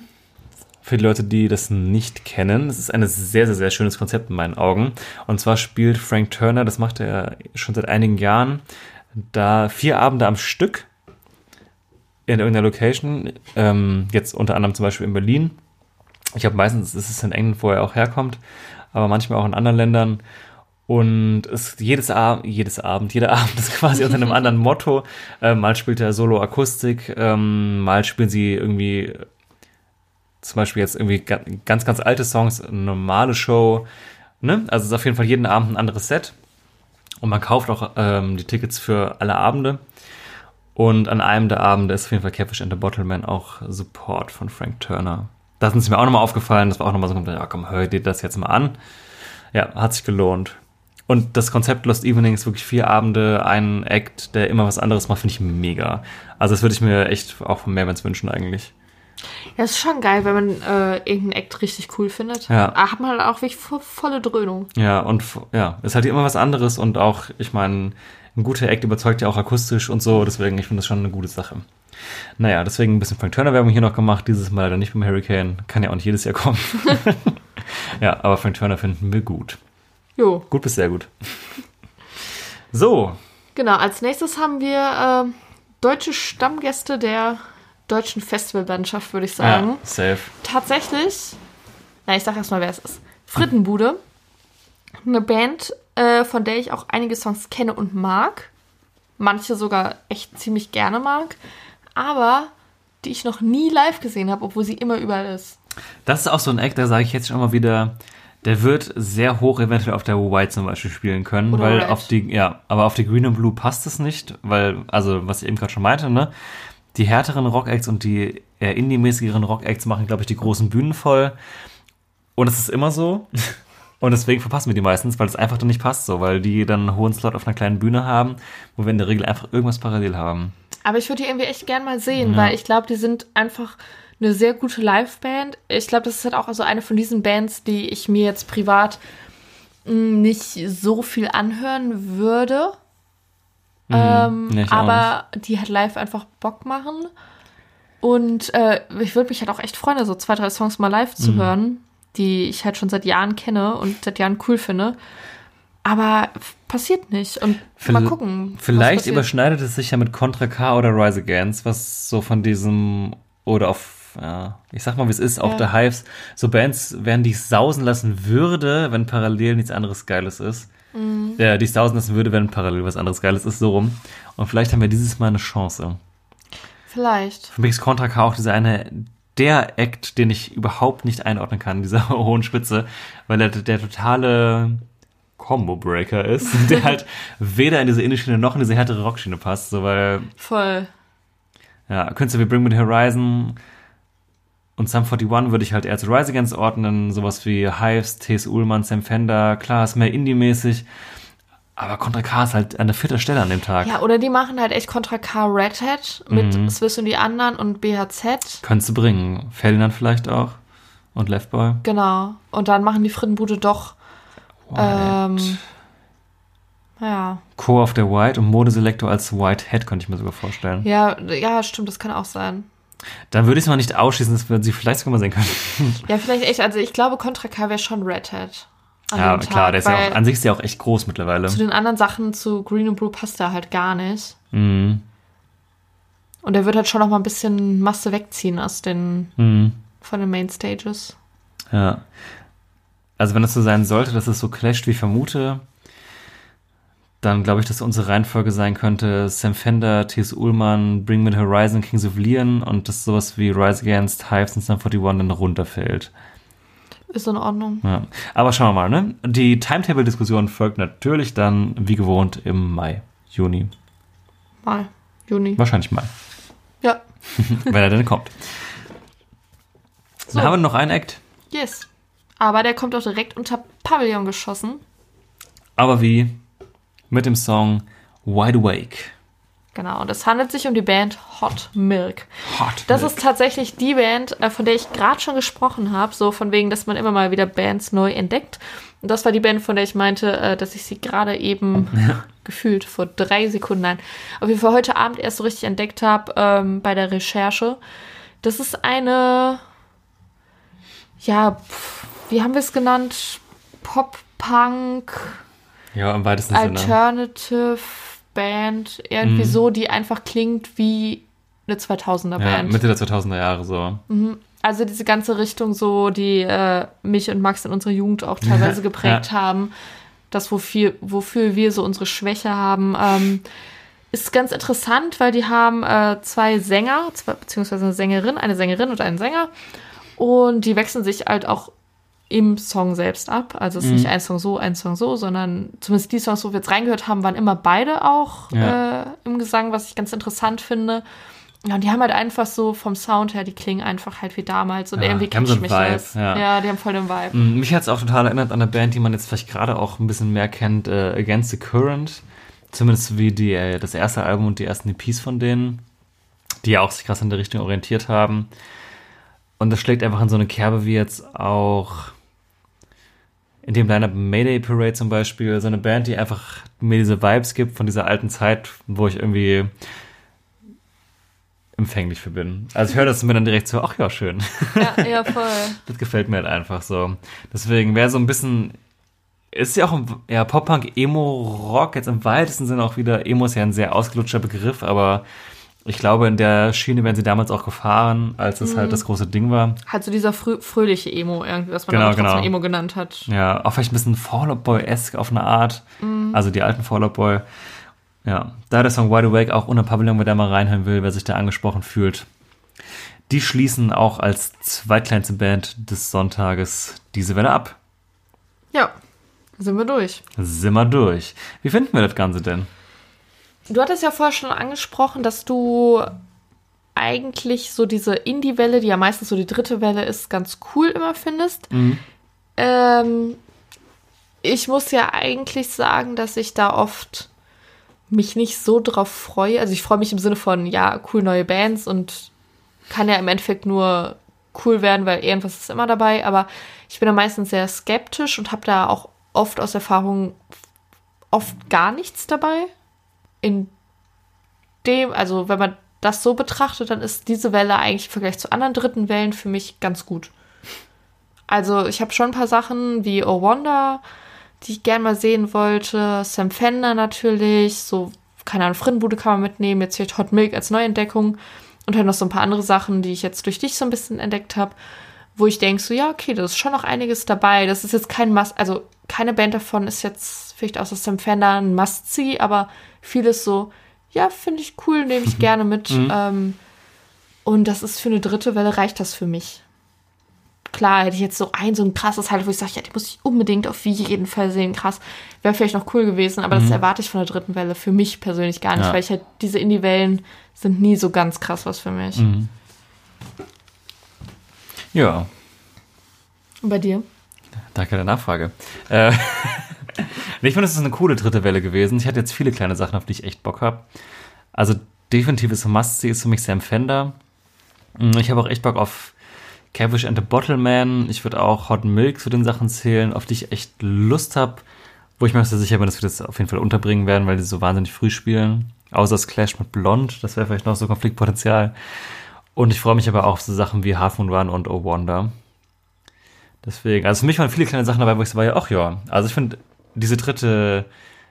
Für die Leute, die das nicht kennen, es ist ein sehr, sehr, sehr schönes Konzept in meinen Augen. Und zwar spielt Frank Turner, das macht er schon seit einigen Jahren, da vier Abende am Stück in irgendeiner Location. Ähm, jetzt unter anderem zum Beispiel in Berlin. Ich glaube, meistens ist es in England, wo er auch herkommt, aber manchmal auch in anderen Ländern. Und es, jedes, Abend, jedes Abend, jeder Abend ist quasi unter einem anderen Motto. Ähm, mal spielt er Solo-Akustik, ähm, mal spielen sie irgendwie zum Beispiel jetzt irgendwie ga- ganz, ganz alte Songs, eine normale Show. Ne? Also es ist auf jeden Fall jeden Abend ein anderes Set. Und man kauft auch ähm, die Tickets für alle Abende. Und an einem der Abende ist auf jeden Fall Catfish and the Bottleman auch Support von Frank Turner. Das ist mir auch nochmal aufgefallen. Das war auch nochmal so, ja komm, hör dir das jetzt mal an. Ja, hat sich gelohnt. Und das Konzept Lost Evening ist wirklich vier Abende, ein Act, der immer was anderes macht, finde ich mega. Also das würde ich mir echt auch von Mehrmans wünschen eigentlich. Ja, ist schon geil, wenn man äh, irgendeinen Act richtig cool findet. Ja. Aber hat man halt auch wirklich vo volle Dröhnung. Ja, und ja, ist halt immer was anderes und auch, ich meine, ein guter Act überzeugt ja auch akustisch und so, deswegen, ich finde das schon eine gute Sache. Naja, deswegen ein bisschen Frank Turner-Werbung hier noch gemacht, dieses Mal leider nicht beim Hurricane, kann ja auch nicht jedes Jahr kommen. ja, aber Frank Turner finden wir gut. Jo. Gut bis sehr gut. So, Genau, als nächstes haben wir ähm, deutsche Stammgäste der deutschen Festivallandschaft, würde ich sagen. ja, safe. Tatsächlich, na, ich sag erstmal, wer es ist. Frittenbude. Eine Band, äh, von der ich auch einige Songs kenne und mag. Manche sogar echt ziemlich gerne mag. Aber die ich noch nie live gesehen habe, obwohl sie immer überall ist. Das ist auch so ein Act, da sage ich jetzt schon mal wieder, der wird sehr hoch eventuell auf der White zum Beispiel spielen können, Oder weil Red. auf die, ja, aber auf die Green und Blue passt es nicht, weil, also, was ich eben gerade schon meinte, ne, die härteren Rock-Acts und die eher indie-mäßigeren Rock-Acts machen, glaube ich, die großen Bühnen voll. Und es ist immer so. Und deswegen verpassen wir die meistens, weil es einfach dann nicht passt so, weil die dann einen hohen Slot auf einer kleinen Bühne haben, wo wir in der Regel einfach irgendwas parallel haben. Aber ich würde die irgendwie echt gern mal sehen, Ja. weil ich glaube, die sind einfach eine sehr gute Liveband. Ich glaube, das ist halt auch also eine von diesen Bands, die ich mir jetzt privat mh, nicht so viel anhören würde. Ähm, Nee, aber die halt live einfach Bock machen. Und äh, ich würde mich halt auch echt freuen, so zwei, drei Songs mal live Mhm. zu hören, die ich halt schon seit Jahren kenne und seit Jahren cool finde. Aber passiert nicht. Und mal Vil- gucken. Vielleicht überschneidet es sich ja mit Contra K oder Rise Against, was so von diesem oder auf, ja, ich sag mal, wie es ist, auch Ja. der Hives, so Bands werden, die ich sausen lassen würde, wenn parallel nichts anderes Geiles ist. Mhm. Ja, die ich sausen lassen würde, wenn parallel was anderes Geiles ist, so rum. Und vielleicht haben wir dieses Mal eine Chance. Vielleicht. Für mich ist Contra K auch dieser eine, der Act, den ich überhaupt nicht einordnen kann, dieser hohen Spitze, weil er der totale Combo-Breaker ist, der halt weder in diese Indie-Schiene noch in diese härtere Rockschiene passt, so weil, Voll. ja, Künstler wie Bring Me The Horizon Und Sum 41 würde ich halt eher zu Rise Against ordnen, sowas wie Hives, T.S. Ullmann, Sam Fender, klar, ist mehr Indie-mäßig, aber Contra K ist halt an der vierten Stelle an dem Tag. Ja, oder die machen halt echt Contra K Red Hat mit Mhm. Swiss und die anderen und BHZ. Könntest du bringen. Ferdinand vielleicht auch. Und Left Boy. Genau. Und dann machen die Frittenbude doch, ähm, White. ja. Core of the White und Modeselektor als White Hat könnte ich mir sogar vorstellen. Ja, ja, stimmt, das kann auch sein. Dann würde ich es mal nicht ausschließen, dass wir sie vielleicht sogar mal sehen können. Ja, vielleicht echt, also ich glaube, Contra K wäre schon Red Hat. ja, dem klar, Tag, der ist ja auch, an sich ist ja auch echt groß mittlerweile. Zu den anderen Sachen, zu Green and Blue passt er halt gar nicht. Mhm. Und er wird halt schon noch mal ein bisschen Masse wegziehen aus den, Mhm. von den Main Stages. Ja. Also wenn es so sein sollte, dass es so clasht, wie ich vermute, dann glaube ich, dass unsere Reihenfolge sein könnte Sam Fender, T.S. Ullmann, Bring Me the Horizon, Kings of Leon und dass sowas wie Rise Against, Hives und Sum 41 dann runterfällt. Ist in Ordnung. Ja. Aber schauen wir mal, ne? Die Timetable-Diskussion folgt natürlich dann, wie gewohnt, im Mai, Juni. Mal. Juni. Wahrscheinlich Mai, Ja. wenn er denn kommt. So. Dann haben wir noch einen Act. Yes. Aber der kommt auch direkt unter Pavillon geschossen. Aber wie? Mit dem Song Wide Awake. Genau. Und es handelt sich um die Band Hot Milk. Hot. Das Milk. ist tatsächlich die Band, äh, von der ich gerade schon gesprochen habe, so von wegen, dass man immer mal wieder Bands neu entdeckt. Und das war die Band, von der ich meinte, äh, dass ich sie gerade eben gefühlt vor drei Sekunden, nein, auf jeden Fall heute Abend erst so richtig entdeckt habe ähm, bei der Recherche. Das ist eine, ja, wie haben wir es genannt? Pop-Punk, Ja, im weitesten Sinne. Alternative Band, irgendwie Mhm. so, die einfach klingt wie eine 2000er Ja, Band. Mitte der 2000er Jahre so. Also diese ganze Richtung so, die äh, mich und Max in unserer Jugend auch teilweise geprägt haben. Das, wofür, wofür wir so unsere Schwäche haben. Ähm, ist ganz interessant, weil die haben äh, zwei Sänger, zwei, beziehungsweise eine Sängerin, eine Sängerin und einen Sänger. Und die wechseln sich halt auch im Song selbst ab. Also es ist nicht ein Song so, ein Song so, sondern zumindest die Songs, wo wir jetzt reingehört haben, waren immer beide auch Ja. äh, im Gesang, was ich ganz interessant finde. Ja, und die haben halt einfach so vom Sound her, die klingen einfach halt wie damals und Ja, irgendwie catcht so mich Vibe, das. ja. Ja. die haben voll den Vibe. Mm, Mich hat es auch total erinnert an eine Band, die man jetzt vielleicht gerade auch ein bisschen mehr kennt, äh, Against the Current. Zumindest wie die, äh, das erste Album und die ersten EPs von denen, die ja auch sich krass in der Richtung orientiert haben. Und das schlägt einfach in so eine Kerbe wie jetzt auch in dem Lineup Mayday Parade zum Beispiel, so eine Band, die einfach mir diese Vibes gibt von dieser alten Zeit, wo ich irgendwie empfänglich für bin. Also ich höre das mir dann direkt so, ach ja, schön. Ja, ja, voll. Das gefällt mir halt einfach so. Deswegen wäre so ein bisschen. Ist ja auch ein ja, Pop-Punk, Emo-Rock, jetzt im weitesten Sinne auch wieder. Emo ist ja ein sehr ausgelutschter Begriff, aber ich glaube, in der Schiene wären sie damals auch gefahren, als es halt das große Ding war. Halt so dieser frö fröhliche Emo irgendwie, was man Genau, trotzdem genau. Emo genannt hat. Ja, auch vielleicht ein bisschen Fall Out Boy-esque auf eine Art. Also die alten Fall Out Boy. Ja, da der Song Wide Awake auch ohne Pavillon, wer da mal reinhören will, wer sich da angesprochen fühlt. Die schließen auch als zweitkleinste Band des Sonntages diese Welle ab. Ja, sind wir durch. Sind wir durch. Wie finden wir das Ganze denn? Du hattest ja vorher schon angesprochen, dass du eigentlich so diese Indie-Welle, die ja meistens so die dritte Welle ist, ganz cool immer findest. Ähm, ich muss ja eigentlich sagen, dass ich da oft mich nicht so drauf freue. Also ich freue mich im Sinne von, ja, cool neue Bands und kann ja im Endeffekt nur cool werden, weil irgendwas ist immer dabei. Aber ich bin da meistens sehr skeptisch und habe da auch oft aus Erfahrung oft gar nichts dabei. In dem, also wenn man das so betrachtet, dann ist diese Welle eigentlich im Vergleich zu anderen dritten Wellen für mich ganz gut. Also ich habe schon ein paar Sachen wie Oh Wonder, die ich gern mal sehen wollte. Sam Fender natürlich, so, keine Ahnung, Frittenbude kann man mitnehmen. Jetzt vielleicht Hot Milk als Neuentdeckung. Und dann noch so ein paar andere Sachen, die ich jetzt durch dich so ein bisschen entdeckt habe, wo ich denke, so, ja, okay, da ist schon noch einiges dabei. Das ist jetzt kein Must, also keine Band davon ist jetzt vielleicht außer Sam Fender ein Must-See, aber vieles so, ja, finde ich cool, nehme ich gerne mit. Ähm, und das ist für eine dritte Welle, reicht das für mich. Klar, hätte ich jetzt so ein, so ein krasses Highlight, wo ich sage, ja, die muss ich unbedingt auf jeden Fall sehen, krass. Wäre vielleicht noch cool gewesen, aber das erwarte ich von der dritten Welle für mich persönlich gar nicht, Ja. weil ich halt, diese Indie-Wellen sind nie so ganz krass was für mich. Ja, Und bei dir? Danke der Nachfrage. Äh, ich finde, es ist eine coole dritte Welle gewesen. Ich hatte jetzt viele kleine Sachen, auf die ich echt Bock habe. Also definitiv ist Must-See ist für mich Sam Fender. Mm, Ich habe auch echt Bock auf Cavish and the Bottle Man. Ich würde auch Hot Milk zu den Sachen zählen, auf die ich echt Lust habe. Wo ich mir auch sehr sicher bin, dass wir das auf jeden Fall unterbringen werden, weil die so wahnsinnig früh spielen. Außer das Clash mit Blond, das wäre vielleicht noch so Konfliktpotenzial. Und ich freue mich aber auch auf so Sachen wie Half Moon Run und Oh Wonder. Deswegen, also für mich waren viele kleine Sachen dabei, wo ich so war, ja, ach ja. Also ich finde, diese dritte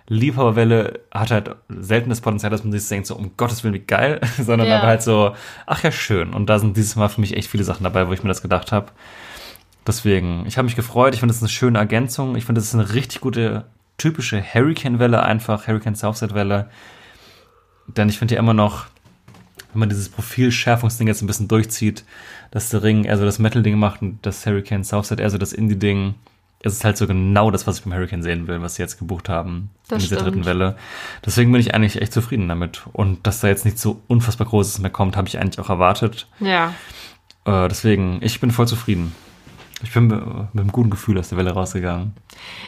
Liebhaberwelle hat halt selten das Potenzial, dass man sich denkt, so, um Gottes Willen, wie geil, sondern Ja. aber halt so, ach ja, schön. Und da sind dieses Mal für mich echt viele Sachen dabei, wo ich mir das gedacht habe. Deswegen, ich habe mich gefreut, ich finde, das ist eine schöne Ergänzung. Ich finde, das ist eine richtig gute, typische Hurricane-Welle einfach, Hurricane Southside-Welle. Denn ich finde ja immer noch, wenn man dieses Profilschärfungsding jetzt ein bisschen durchzieht, dass der Ring eher so das Metal-Ding macht und das Hurricane Southside eher so das Indie-Ding, ist es halt so genau das, was ich beim Hurricane sehen will, was sie jetzt gebucht haben Das in dieser stimmt. dritten Welle. Deswegen bin ich eigentlich echt zufrieden damit. Und dass da jetzt nicht so unfassbar Großes mehr kommt, habe ich eigentlich auch erwartet. Ja. Äh, deswegen, ich bin voll zufrieden. Ich bin mit, mit einem guten Gefühl aus der Welle rausgegangen.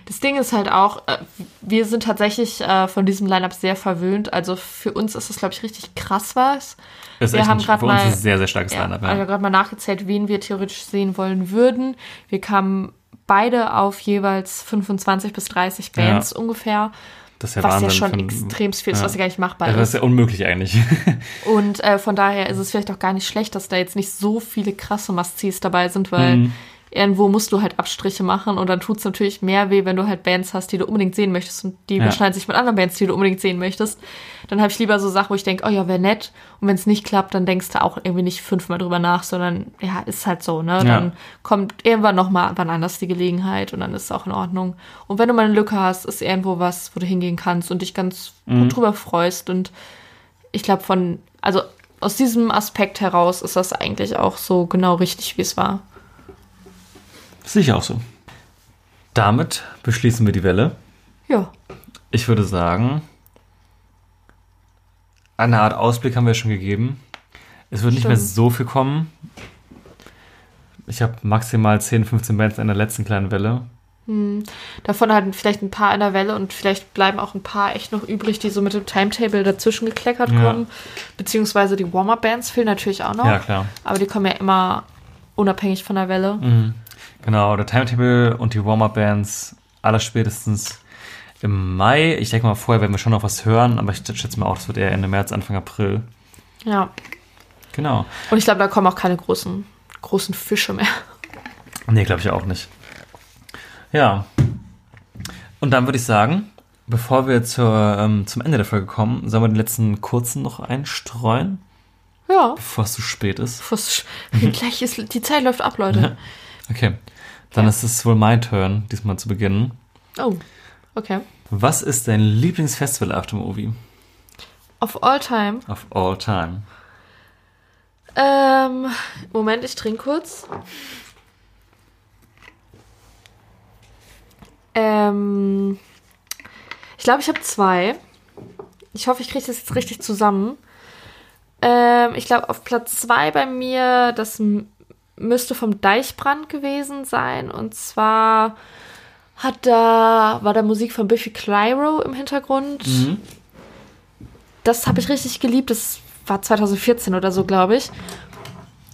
Das Ding ist halt auch, äh, wir sind tatsächlich äh, von diesem Line-Up sehr verwöhnt. Also für uns ist das, glaube ich, richtig krass was. Das ist Wir haben uns mal- ist sehr, sehr starkes Ja, Line-Up. also Ja. gerade mal nachgezählt, wen wir theoretisch sehen wollen würden. Wir kamen beide auf jeweils 25 bis 30 Bands ungefähr, Das ist ja was Wahnsinn. ja schon extrem viel ist, ja. was ja gar nicht machbar Also das ist. ist ja unmöglich eigentlich. Und äh, von daher ist es vielleicht auch gar nicht schlecht, dass da jetzt nicht so viele krasse Must-Sees dabei sind, weil Mhm. Irgendwo musst du halt Abstriche machen und dann tut es natürlich mehr weh, wenn du halt Bands hast, die du unbedingt sehen möchtest und die Ja. überschneiden sich mit anderen Bands, die du unbedingt sehen möchtest. Dann habe ich lieber so Sachen, wo ich denke, oh ja, wäre nett. Und wenn es nicht klappt, dann denkst du auch irgendwie nicht fünfmal drüber nach, sondern ja, ist halt so, ne? Ja. Dann kommt irgendwann nochmal wann anders die Gelegenheit und dann ist es auch in Ordnung. Und wenn du mal eine Lücke hast, ist irgendwo was, wo du hingehen kannst und dich ganz Mhm. gut drüber freust und ich glaube von, also aus diesem Aspekt heraus ist das eigentlich auch so genau richtig, wie es war. Sicher auch so. Damit beschließen wir die Welle. Ja. Ich würde sagen, eine Art Ausblick haben wir schon gegeben. Es wird nicht mehr Stimmt. so viel kommen. Ich habe maximal 10, 15 Bands in der letzten kleinen Welle. Davon halt vielleicht ein paar in der Welle und vielleicht bleiben auch ein paar echt noch übrig, die so mit dem Timetable dazwischen gekleckert Ja. kommen. Beziehungsweise die Warm-Up-Bands fehlen natürlich auch noch. Ja, klar. Aber die kommen ja immer unabhängig von der Welle. Mhm. Genau, der Timetable und die Warm-Up-Bands aller spätestens im Mai. Ich denke mal, vorher werden wir schon noch was hören, aber ich schätze mal auch, das wird eher Ende März, Anfang April. Ja. Genau. Und ich glaube, da kommen auch keine großen, großen Fische mehr. Nee, glaube ich auch nicht. Ja. Und dann würde ich sagen, bevor wir zur, ähm, zum Ende der Folge kommen, sollen wir den letzten kurzen noch einstreuen, Ja. bevor es zu spät ist. Was, gleich ist, die Zeit läuft ab, Leute. Okay. Dann Ja. ist es wohl mein Turn, diesmal zu beginnen. Oh. Okay. Was ist dein Lieblingsfestival After Movie Of all time. of all time? Ähm, Moment, ich trinke kurz. Ähm, ich glaube, ich habe zwei. Ich hoffe, ich kriege das jetzt richtig zusammen. Ähm, ich glaube, auf Platz zwei bei mir, das müsste vom Deichbrand gewesen sein. Und zwar hat da, war da Musik von Biffy Clyro im Hintergrund. Mhm. Das habe ich richtig geliebt. Das war 2014 oder so, glaube ich.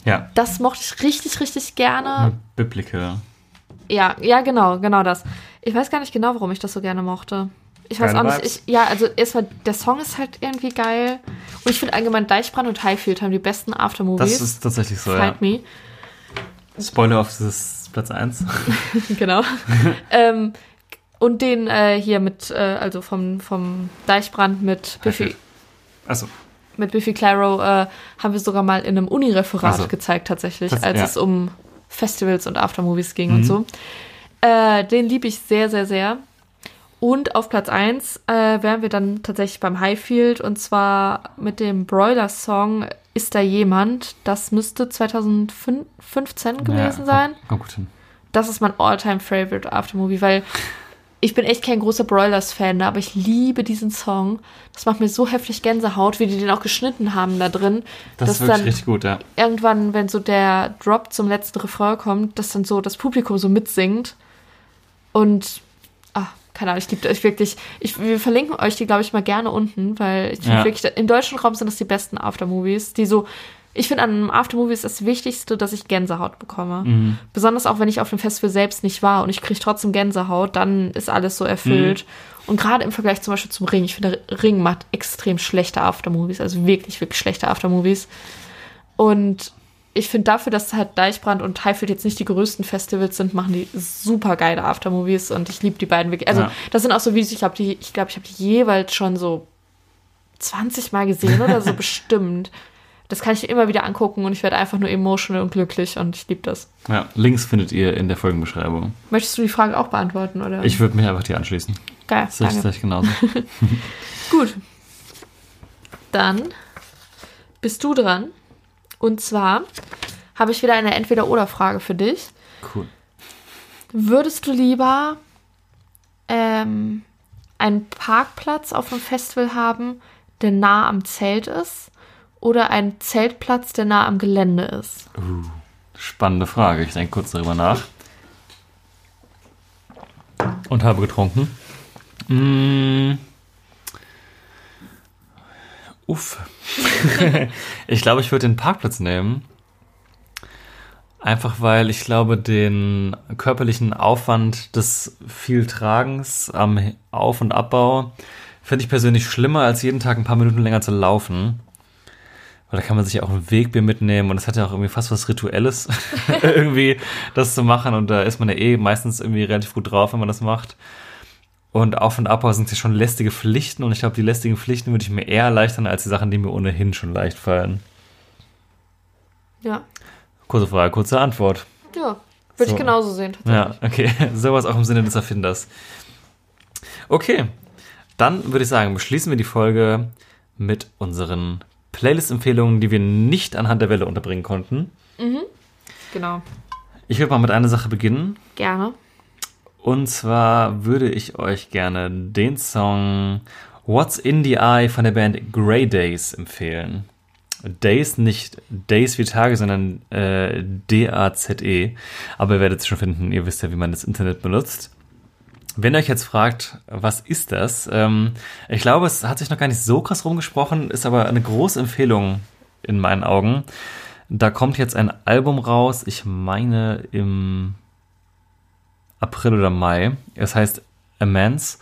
Ja. Das mochte ich richtig, richtig gerne. Biblical. Ja, ja, genau, genau das. Ich weiß gar nicht genau, warum ich das so gerne mochte. Ich weiß Geile auch nicht. Ich, ja, also erstmal, der Song ist halt irgendwie geil. Und ich finde allgemein Deichbrand und Highfield haben die besten Aftermovies. Das ist tatsächlich so, ja. Find me. Spoiler auf das ist Platz 1. genau. ähm, und den äh, hier mit, äh, also vom, vom Deichbrand mit Biffy. Achso. mit Biffy Claro äh, haben wir sogar mal in einem Uni-Referat so. gezeigt, tatsächlich, Das- als ja. es um Festivals und Aftermovies ging Mhm. und so. Äh, den liebe ich sehr, sehr, sehr. Und auf Platz 1 äh, wären wir dann tatsächlich beim Highfield und zwar mit dem Broiler-Song Ist da jemand? Das müsste 2015 gewesen ja, sein. Kommt, kommt gut hin. Das ist mein All-Time-Favorite Aftermovie, weil ich bin echt kein großer Broilers-Fan, aber ich liebe diesen Song. Das macht mir so heftig Gänsehaut, wie die den auch geschnitten haben da drin. Das ist wirklich dann richtig gut, ja. irgendwann, wenn so der Drop zum letzten Refrain kommt, dass dann so das Publikum so mitsingt. Und, ah, keine Ahnung, ich liebe euch wirklich. Ich, wir verlinken euch die, glaube ich, mal gerne unten, weil ich finde Ja. wirklich, im deutschen Raum sind das die besten Aftermovies, die so. Ich finde, an einem Aftermovie ist das Wichtigste, dass ich Gänsehaut bekomme. Mhm. Besonders auch, wenn ich auf dem Festival selbst nicht war und ich kriege trotzdem Gänsehaut, dann ist alles so erfüllt. Mhm. Und gerade im Vergleich zum Beispiel zum Ring, ich finde, Ring macht extrem schlechte Aftermovies, also wirklich, wirklich schlechte Aftermovies. Und ich finde dafür, dass halt Deichbrand und Highfield jetzt nicht die größten Festivals sind, machen die super geile Aftermovies und ich liebe die beiden wirklich. Also Ja. das sind auch so Videos, ich glaube, die, ich, glaub, ich habe die jeweils schon so 20 Mal gesehen oder so bestimmt. Das kann ich immer wieder angucken und ich werde einfach nur emotional und glücklich und ich liebe das. ja. Links findet ihr in der Folgenbeschreibung. Möchtest du die Frage auch beantworten, oder? Ich würde mich einfach dir anschließen. Geil, Das danke. ich genauso. Gut. Dann bist du dran. Und zwar habe ich wieder eine Entweder-Oder-Frage für dich. Cool. Würdest du lieber ähm, einen Parkplatz auf einem Festival haben, der nah am Zelt ist? Oder einen Zeltplatz, der nah am Gelände ist? Spannende Frage. Ich denke kurz darüber nach. Und habe getrunken. Mm. Uff. ich glaube, ich würde den Parkplatz nehmen. Einfach weil ich glaube, den körperlichen Aufwand des Vieltragens am Auf- und Abbau finde ich persönlich schlimmer, als jeden Tag ein paar Minuten länger zu laufen. Weil da kann man sich ja auch ein Wegbier mitnehmen und das hat ja auch irgendwie fast was Rituelles, irgendwie das zu machen. Und da ist man ja eh meistens irgendwie relativ gut drauf, wenn man das macht. Und Auf- und Abbau sind ja schon lästige Pflichten und ich glaube, die lästigen Pflichten würde ich mir eher erleichtern als die Sachen, die mir ohnehin schon leicht fallen. Ja. Kurze Frage, kurze Antwort. Ja. Würde So. ich genauso sehen. Ja, okay. Sowas auch im Sinne des Erfinders. Okay, dann würde ich sagen, beschließen wir die Folge mit unseren Playlist-Empfehlungen, die wir nicht anhand der Welle unterbringen konnten. Genau. Ich würde mal mit einer Sache beginnen. Gerne. Und zwar würde ich euch gerne den Song What's in the Eye von der Band Grey Days empfehlen. Days, nicht Days wie Tage, sondern äh, D-A-Z-E. Aber ihr werdet es schon finden, ihr wisst ja, wie man das Internet benutzt. Wenn ihr euch jetzt fragt, was ist das? Ähm, ich glaube, es hat sich noch gar nicht so krass rumgesprochen, ist aber eine große Empfehlung in meinen Augen. Da kommt jetzt ein Album raus, ich meine im April oder Mai. Es heißt Immense.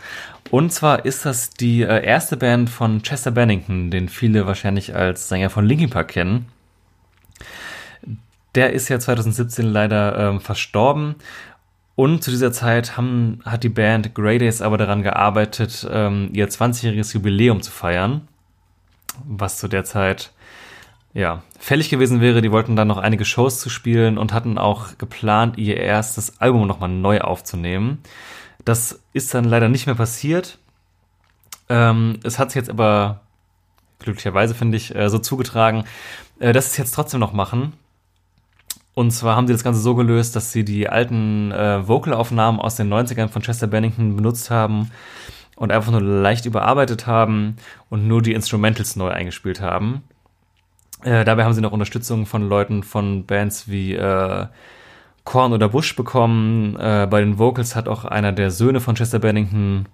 Und zwar ist das die äh, erste Band von Chester Bennington, den viele wahrscheinlich als Sänger von Linkin Park kennen. Der ist ja 2017 leider ähm, verstorben. Und zu dieser Zeit haben, hat die Band Grey Days aber daran gearbeitet, ähm, ihr 20-jähriges Jubiläum zu feiern. Was zu der Zeit ja, fällig gewesen wäre. Die wollten dann noch einige Shows zu spielen und hatten auch geplant, ihr erstes Album nochmal neu aufzunehmen. Das ist dann leider nicht mehr passiert. Ähm, es hat sich jetzt aber glücklicherweise, finde ich, äh, so zugetragen, äh, dass sie es jetzt trotzdem noch machen. Und zwar haben sie das Ganze so gelöst, dass sie die alten äh, Vocalaufnahmen aus den 90ern von Chester Bennington benutzt haben und einfach nur leicht überarbeitet haben und nur die Instrumentals neu eingespielt haben. Äh, dabei haben sie noch Unterstützung von Leuten von Bands wie äh, Korn oder Bush bekommen. Äh, bei den Vocals hat auch einer der Söhne von Chester Bennington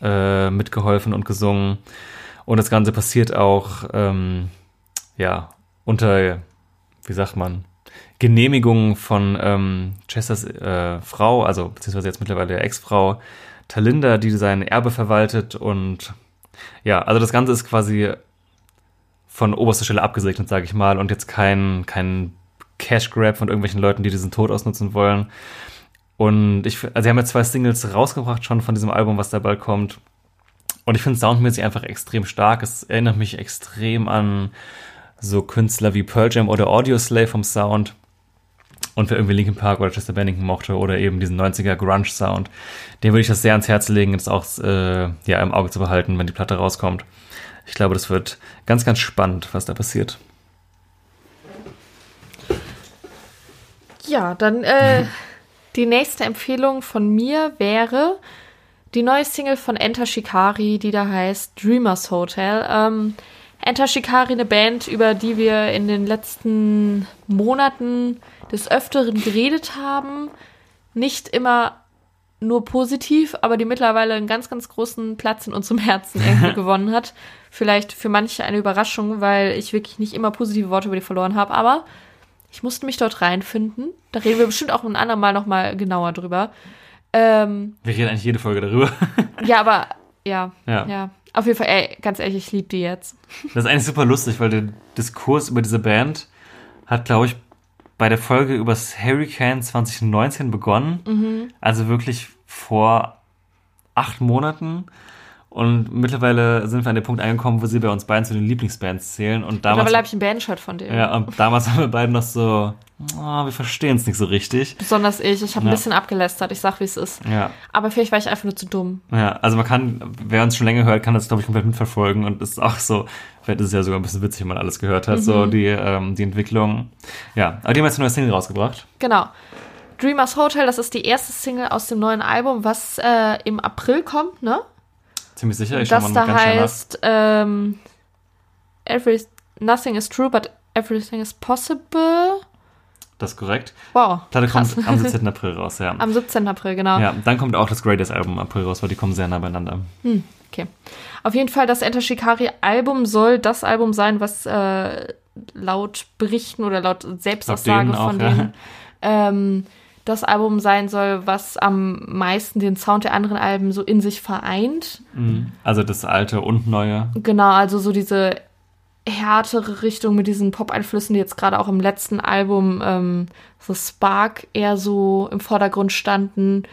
äh, mitgeholfen und gesungen. Und das Ganze passiert auch, ähm, ja, unter, wie sagt man, Genehmigung von ähm, Chesters äh, Frau, also beziehungsweise jetzt mittlerweile Ex-Frau Talinda, die sein Erbe verwaltet. Und ja, also das Ganze ist quasi von oberster Stelle abgesegnet, sage ich mal, und jetzt kein, kein Cash Grab von irgendwelchen Leuten, die diesen Tod ausnutzen wollen. Und ich, also sie haben jetzt zwei Singles rausgebracht schon von diesem Album, was da bald kommt. Und ich finde soundmäßig einfach extrem stark. Es erinnert mich extrem an so Künstler wie Pearl Jam oder Audio Slave vom Sound. Und wer irgendwie Linkin Park oder Chester Bennington mochte oder eben diesen 90er Grunge Sound, dem würde ich das sehr ans Herz legen, das auch äh, ja, im Auge zu behalten, wenn die Platte rauskommt. Ich glaube, das wird ganz, ganz spannend, was da passiert. Ja, dann äh, die nächste Empfehlung von mir wäre die neue Single von Enter Shikari, die da heißt Dreamers Hotel. Ähm, Enter Shikari, eine Band, über die wir in den letzten Monaten des Öfteren geredet haben. Nicht immer nur positiv, aber die mittlerweile einen ganz, ganz großen Platz in unserem Herzen irgendwie gewonnen hat. Vielleicht für manche eine Überraschung, weil ich wirklich nicht immer positive Worte über die verloren habe, aber ich musste mich dort reinfinden. Da reden wir bestimmt auch ein andermal nochmal genauer drüber. Ähm, Wir reden eigentlich jede Folge darüber. ja, aber ja, Ja. ja. Auf jeden Fall, ey, ganz ehrlich, ich liebe die jetzt. Das ist eigentlich super lustig, weil der Diskurs über diese Band hat, glaube ich, bei der Folge übers Hurricane 2019 begonnen. Also wirklich vor acht Monaten. Und mittlerweile sind wir an den Punkt angekommen, wo sie bei uns beiden zu den Lieblingsbands zählen. Und damals, Mittlerweile habe ich ein Bandshirt von dem. ja, und damals haben wir beide noch so, ah, wir verstehen es nicht so richtig. Besonders ich. Ich habe ein Ja. bisschen abgelästert. Ich sag, wie es ist. Ja, Aber vielleicht war ich einfach nur zu dumm. ja, also man kann, wer uns schon länger hört, kann das, glaube ich, komplett mitverfolgen. Und es ist auch so, vielleicht ist es ja sogar ein bisschen witzig, wenn man alles gehört hat, so die, ähm, die Entwicklung. Ja, aber die haben jetzt eine neue Single rausgebracht. Genau. Dreamers Hotel, das ist die erste Single aus dem neuen Album, was äh, im April kommt, ne? Ziemlich sicher, ich schau das da ganz schnell nach. heißt ähm, every, Nothing is true, but everything is possible. Das ist korrekt. Wow. Platte kommt am 17. April raus, ja. Am 17. April, genau. Ja, dann kommt auch das Greatest Album im April raus, weil die kommen sehr nah beieinander. Okay. Auf jeden Fall, das Enter Shikari Album soll das Album sein, was äh, laut Berichten oder laut Selbstaussage denen auch, von ja. denen ähm, das Album sein soll, was am meisten den Sound der anderen Alben so in sich vereint. Also das alte und neue. Genau, also so diese härtere Richtung mit diesen Pop-Einflüssen, die jetzt gerade auch im letzten Album ähm, so Spark eher so im Vordergrund standen,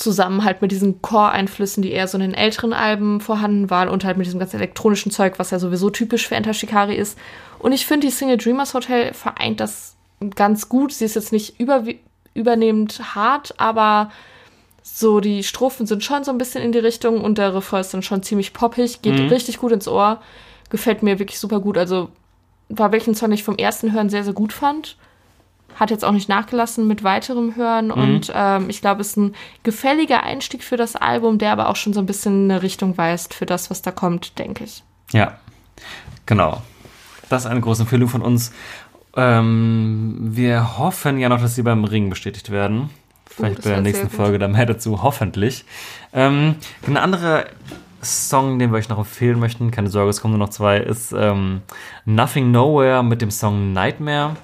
zusammen halt mit diesen Core-Einflüssen, die eher so in den älteren Alben vorhanden waren und halt mit diesem ganzen elektronischen Zeug, was ja sowieso typisch für Enter Shikari ist. Und ich finde, die Single Dreamers Hotel vereint das ganz gut. Sie ist jetzt nicht über, übernehmend hart, aber so die Strophen sind schon so ein bisschen in die Richtung und der Refrain ist dann schon ziemlich poppig, geht richtig gut ins Ohr, gefällt mir wirklich super gut. Also war wirklich ein Song, den ich vom ersten Hören sehr, sehr gut fand. Hat jetzt auch nicht nachgelassen mit weiterem Hören und ähm, ich glaube, es ist ein gefälliger Einstieg für das Album, der aber auch schon so ein bisschen eine Richtung weist für das, was da kommt, denke ich. Ja, genau. Das ist eine große Empfehlung von uns. Ähm, wir hoffen ja noch, dass sie beim Ring bestätigt werden. Vielleicht das bei der nächsten. Folge dann mehr dazu, hoffentlich. Ähm, ein anderer Song, den wir euch noch empfehlen möchten, keine Sorge, es kommen nur noch zwei, ist ähm, Nothing Nowhere mit dem Song Nightmare.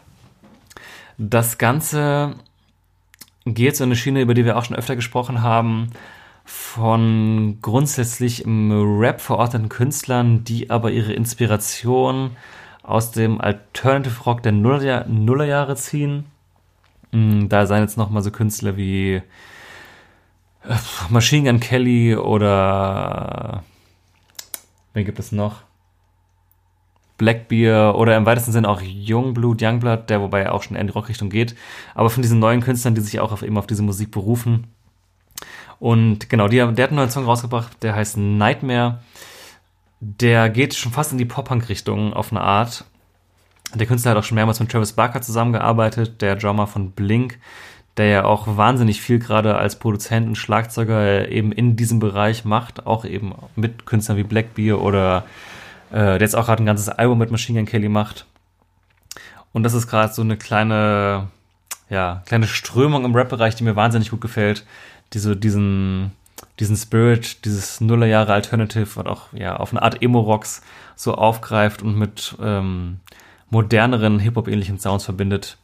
Das Ganze geht so in eine Schiene, über die wir auch schon öfter gesprochen haben, von grundsätzlich im Rap verorteten Künstlern, die aber ihre Inspiration aus dem Alternative Rock der Nullerjahr- Nullerjahre ziehen. Mm, Da seien jetzt nochmal so Künstler wie äh, Machine Gun Kelly oder wen gibt es noch? Blackbeer oder im weitesten Sinne auch Youngblood, Youngblood, der wobei auch schon in die Rockrichtung geht. Aber von diesen neuen Künstlern, die sich auch auf, eben auf diese Musik berufen. Und genau, die, der hat einen neuen Song rausgebracht, der heißt Nightmare. Der geht schon fast in die Pop-Punk-Richtung auf eine Art. Der Künstler hat auch schon mehrmals mit Travis Barker zusammengearbeitet, der Drummer von Blink, der ja auch wahnsinnig viel gerade als Produzent und Schlagzeuger eben in diesem Bereich macht, auch eben mit Künstlern wie Blackbeer oder der jetzt auch gerade ein ganzes Album mit Machine Gun Kelly macht. Und das ist gerade so eine kleine, ja, kleine Strömung im Rap-Bereich, die mir wahnsinnig gut gefällt, die so diesen, diesen Spirit, dieses Nullerjahre Alternative und auch ja auf eine Art Emo-Rocks so aufgreift und mit ähm, moderneren Hip-Hop-ähnlichen Sounds verbindet.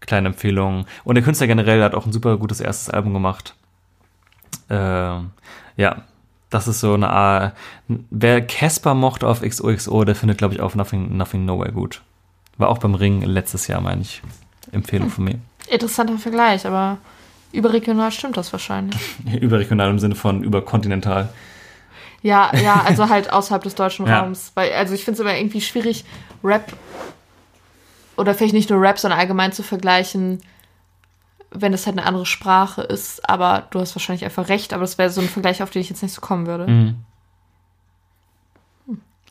Kleine Empfehlung. Und der Künstler generell hat auch ein super gutes erstes Album gemacht. Ähm, ja, das ist so eine Art. Wer Casper mochte auf XOXO, der findet, glaube ich, auf Nothing, Nothing Nowhere gut. War auch beim Ring letztes Jahr, meine ich. Empfehlung von mir. Interessanter Vergleich, aber überregional stimmt das wahrscheinlich. Überregional im Sinne von überkontinental. Ja, ja, also halt außerhalb des deutschen Ja. Raums. Weil, also ich finde es immer irgendwie schwierig, Rap oder vielleicht nicht nur Rap, sondern allgemein zu vergleichen, wenn es halt eine andere Sprache ist. Aber du hast wahrscheinlich einfach recht, aber das wäre so ein Vergleich, auf den ich jetzt nicht so kommen würde. Mhm.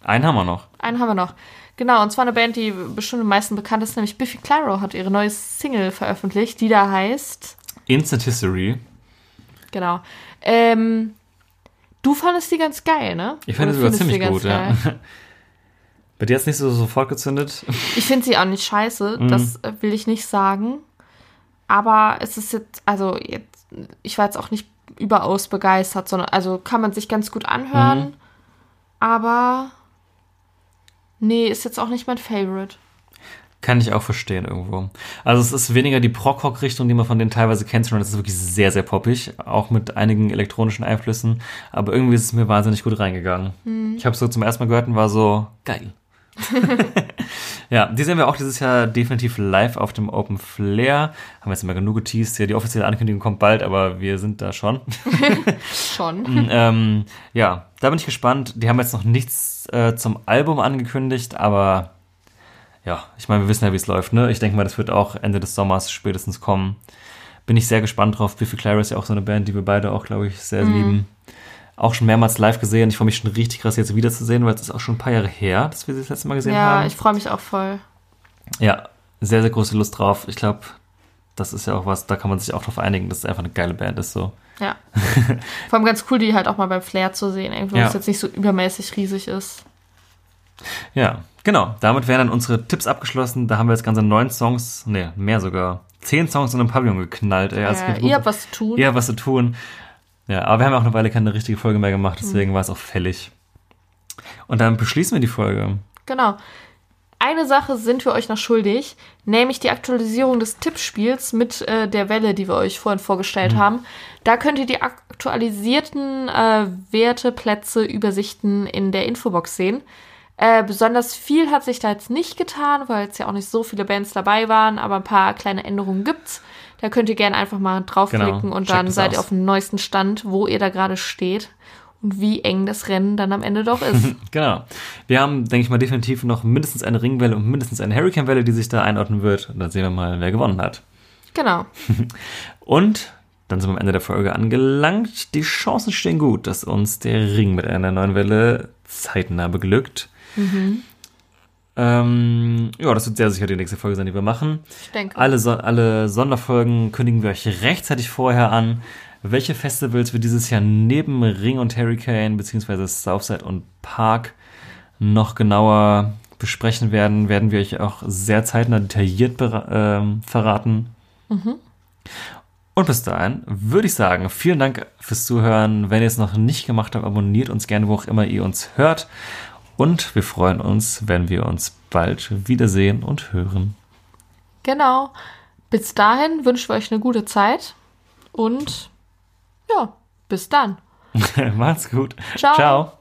Einen haben wir noch. Einen haben wir noch. Genau, und zwar eine Band, die bestimmt am meisten bekannt ist, nämlich Biffy Clyro hat ihre neue Single veröffentlicht, die da heißt Instant History. Genau. Ähm, du fandest die ganz geil, ne? Ich fand Oder sie sogar ziemlich gut, ja. Bei dir hat es nicht so sofort gezündet. Ich finde sie auch nicht scheiße, Mhm. das will ich nicht sagen. Aber es ist jetzt, also jetzt, ich war jetzt auch nicht überaus begeistert, sondern, also kann man sich ganz gut anhören. Mhm. Aber nee, ist jetzt auch nicht mein Favorite. Kann ich auch verstehen irgendwo. Also es ist weniger die Prog-Rock-Richtung, die man von denen teilweise kennt, sondern es ist wirklich sehr, sehr poppig, auch mit einigen elektronischen Einflüssen. Aber irgendwie ist es mir wahnsinnig gut reingegangen. Ich habe es so zum ersten Mal gehört und war so, geil. ja, die sehen wir auch dieses Jahr definitiv live auf dem Open Flair. Haben wir jetzt immer genug geteased. Ja, die offizielle Ankündigung kommt bald, aber wir sind da schon. Schon. ähm, ja, da bin ich gespannt. Die haben jetzt noch nichts äh, zum Album angekündigt, aber ja, ich meine, wir wissen ja, wie es läuft, ne? Ich denke mal, das wird auch Ende des Sommers spätestens kommen. Bin ich sehr gespannt drauf. Biffy Clyro ist ja auch so eine Band, die wir beide auch, glaube ich, sehr lieben. Auch schon mehrmals live gesehen. Ich freue mich schon richtig krass, jetzt wiederzusehen, weil es ist auch schon ein paar Jahre her, dass wir sie das letzte Mal gesehen Ja, haben. ich freue mich auch voll. Ja, sehr, sehr große Lust drauf. Ich glaube, das ist ja auch was, da kann man sich auch drauf einigen, dass es einfach eine geile Band ist, so. Ja. Vor allem ganz cool, die halt auch mal beim Flair zu sehen, irgendwie, Ja. es jetzt nicht so übermäßig riesig ist. Ja, genau. Damit wären dann unsere Tipps abgeschlossen. Da haben wir jetzt ganze neun Songs, nee, mehr sogar. Zehn Songs in einem Pavillon geknallt. Ey. Gut. ihr habt was zu tun. Ihr habt was zu tun. Ja, aber wir haben auch eine Weile keine richtige Folge mehr gemacht, deswegen war es auch fällig. Und dann beschließen wir die Folge. Genau. Eine Sache sind wir euch noch schuldig, nämlich die Aktualisierung des Tippspiels mit äh, der Welle, die wir euch vorhin vorgestellt haben. Da könnt ihr die aktualisierten äh, Werte, Plätze, Übersichten in der Infobox sehen. Äh, besonders viel hat sich da jetzt nicht getan, weil es ja auch nicht so viele Bands dabei waren, aber ein paar kleine Änderungen gibt's. Da könnt ihr gerne einfach mal draufklicken Genau, und dann seid ihr auf dem neuesten Stand, wo ihr da gerade steht und wie eng das Rennen dann am Ende doch ist. Genau. Wir haben, denke ich mal, definitiv noch mindestens eine Ringwelle und mindestens eine Hurricane-Welle, die sich da einordnen wird. Und dann sehen wir mal, wer gewonnen hat. genau. Und dann sind wir am Ende der Folge angelangt. Die Chancen stehen gut, dass uns der Ring mit einer neuen Welle zeitnah beglückt. Ähm, ja, das wird sehr sicher die nächste Folge sein, die wir machen. Ich denke. Alle, so alle Sonderfolgen kündigen wir euch rechtzeitig vorher an. Welche Festivals wir dieses Jahr neben Ring und Hurricane beziehungsweise Southside und Park noch genauer besprechen werden, werden wir euch auch sehr zeitnah detailliert ähm, verraten. Und bis dahin würde ich sagen, vielen Dank fürs Zuhören. Wenn ihr es noch nicht gemacht habt, abonniert uns gerne, wo auch immer ihr uns hört. Und wir freuen uns, wenn wir uns bald wiedersehen und hören. Genau. Bis dahin wünschen wir euch eine gute Zeit und ja, bis dann. Macht's gut. Ciao. Ciao.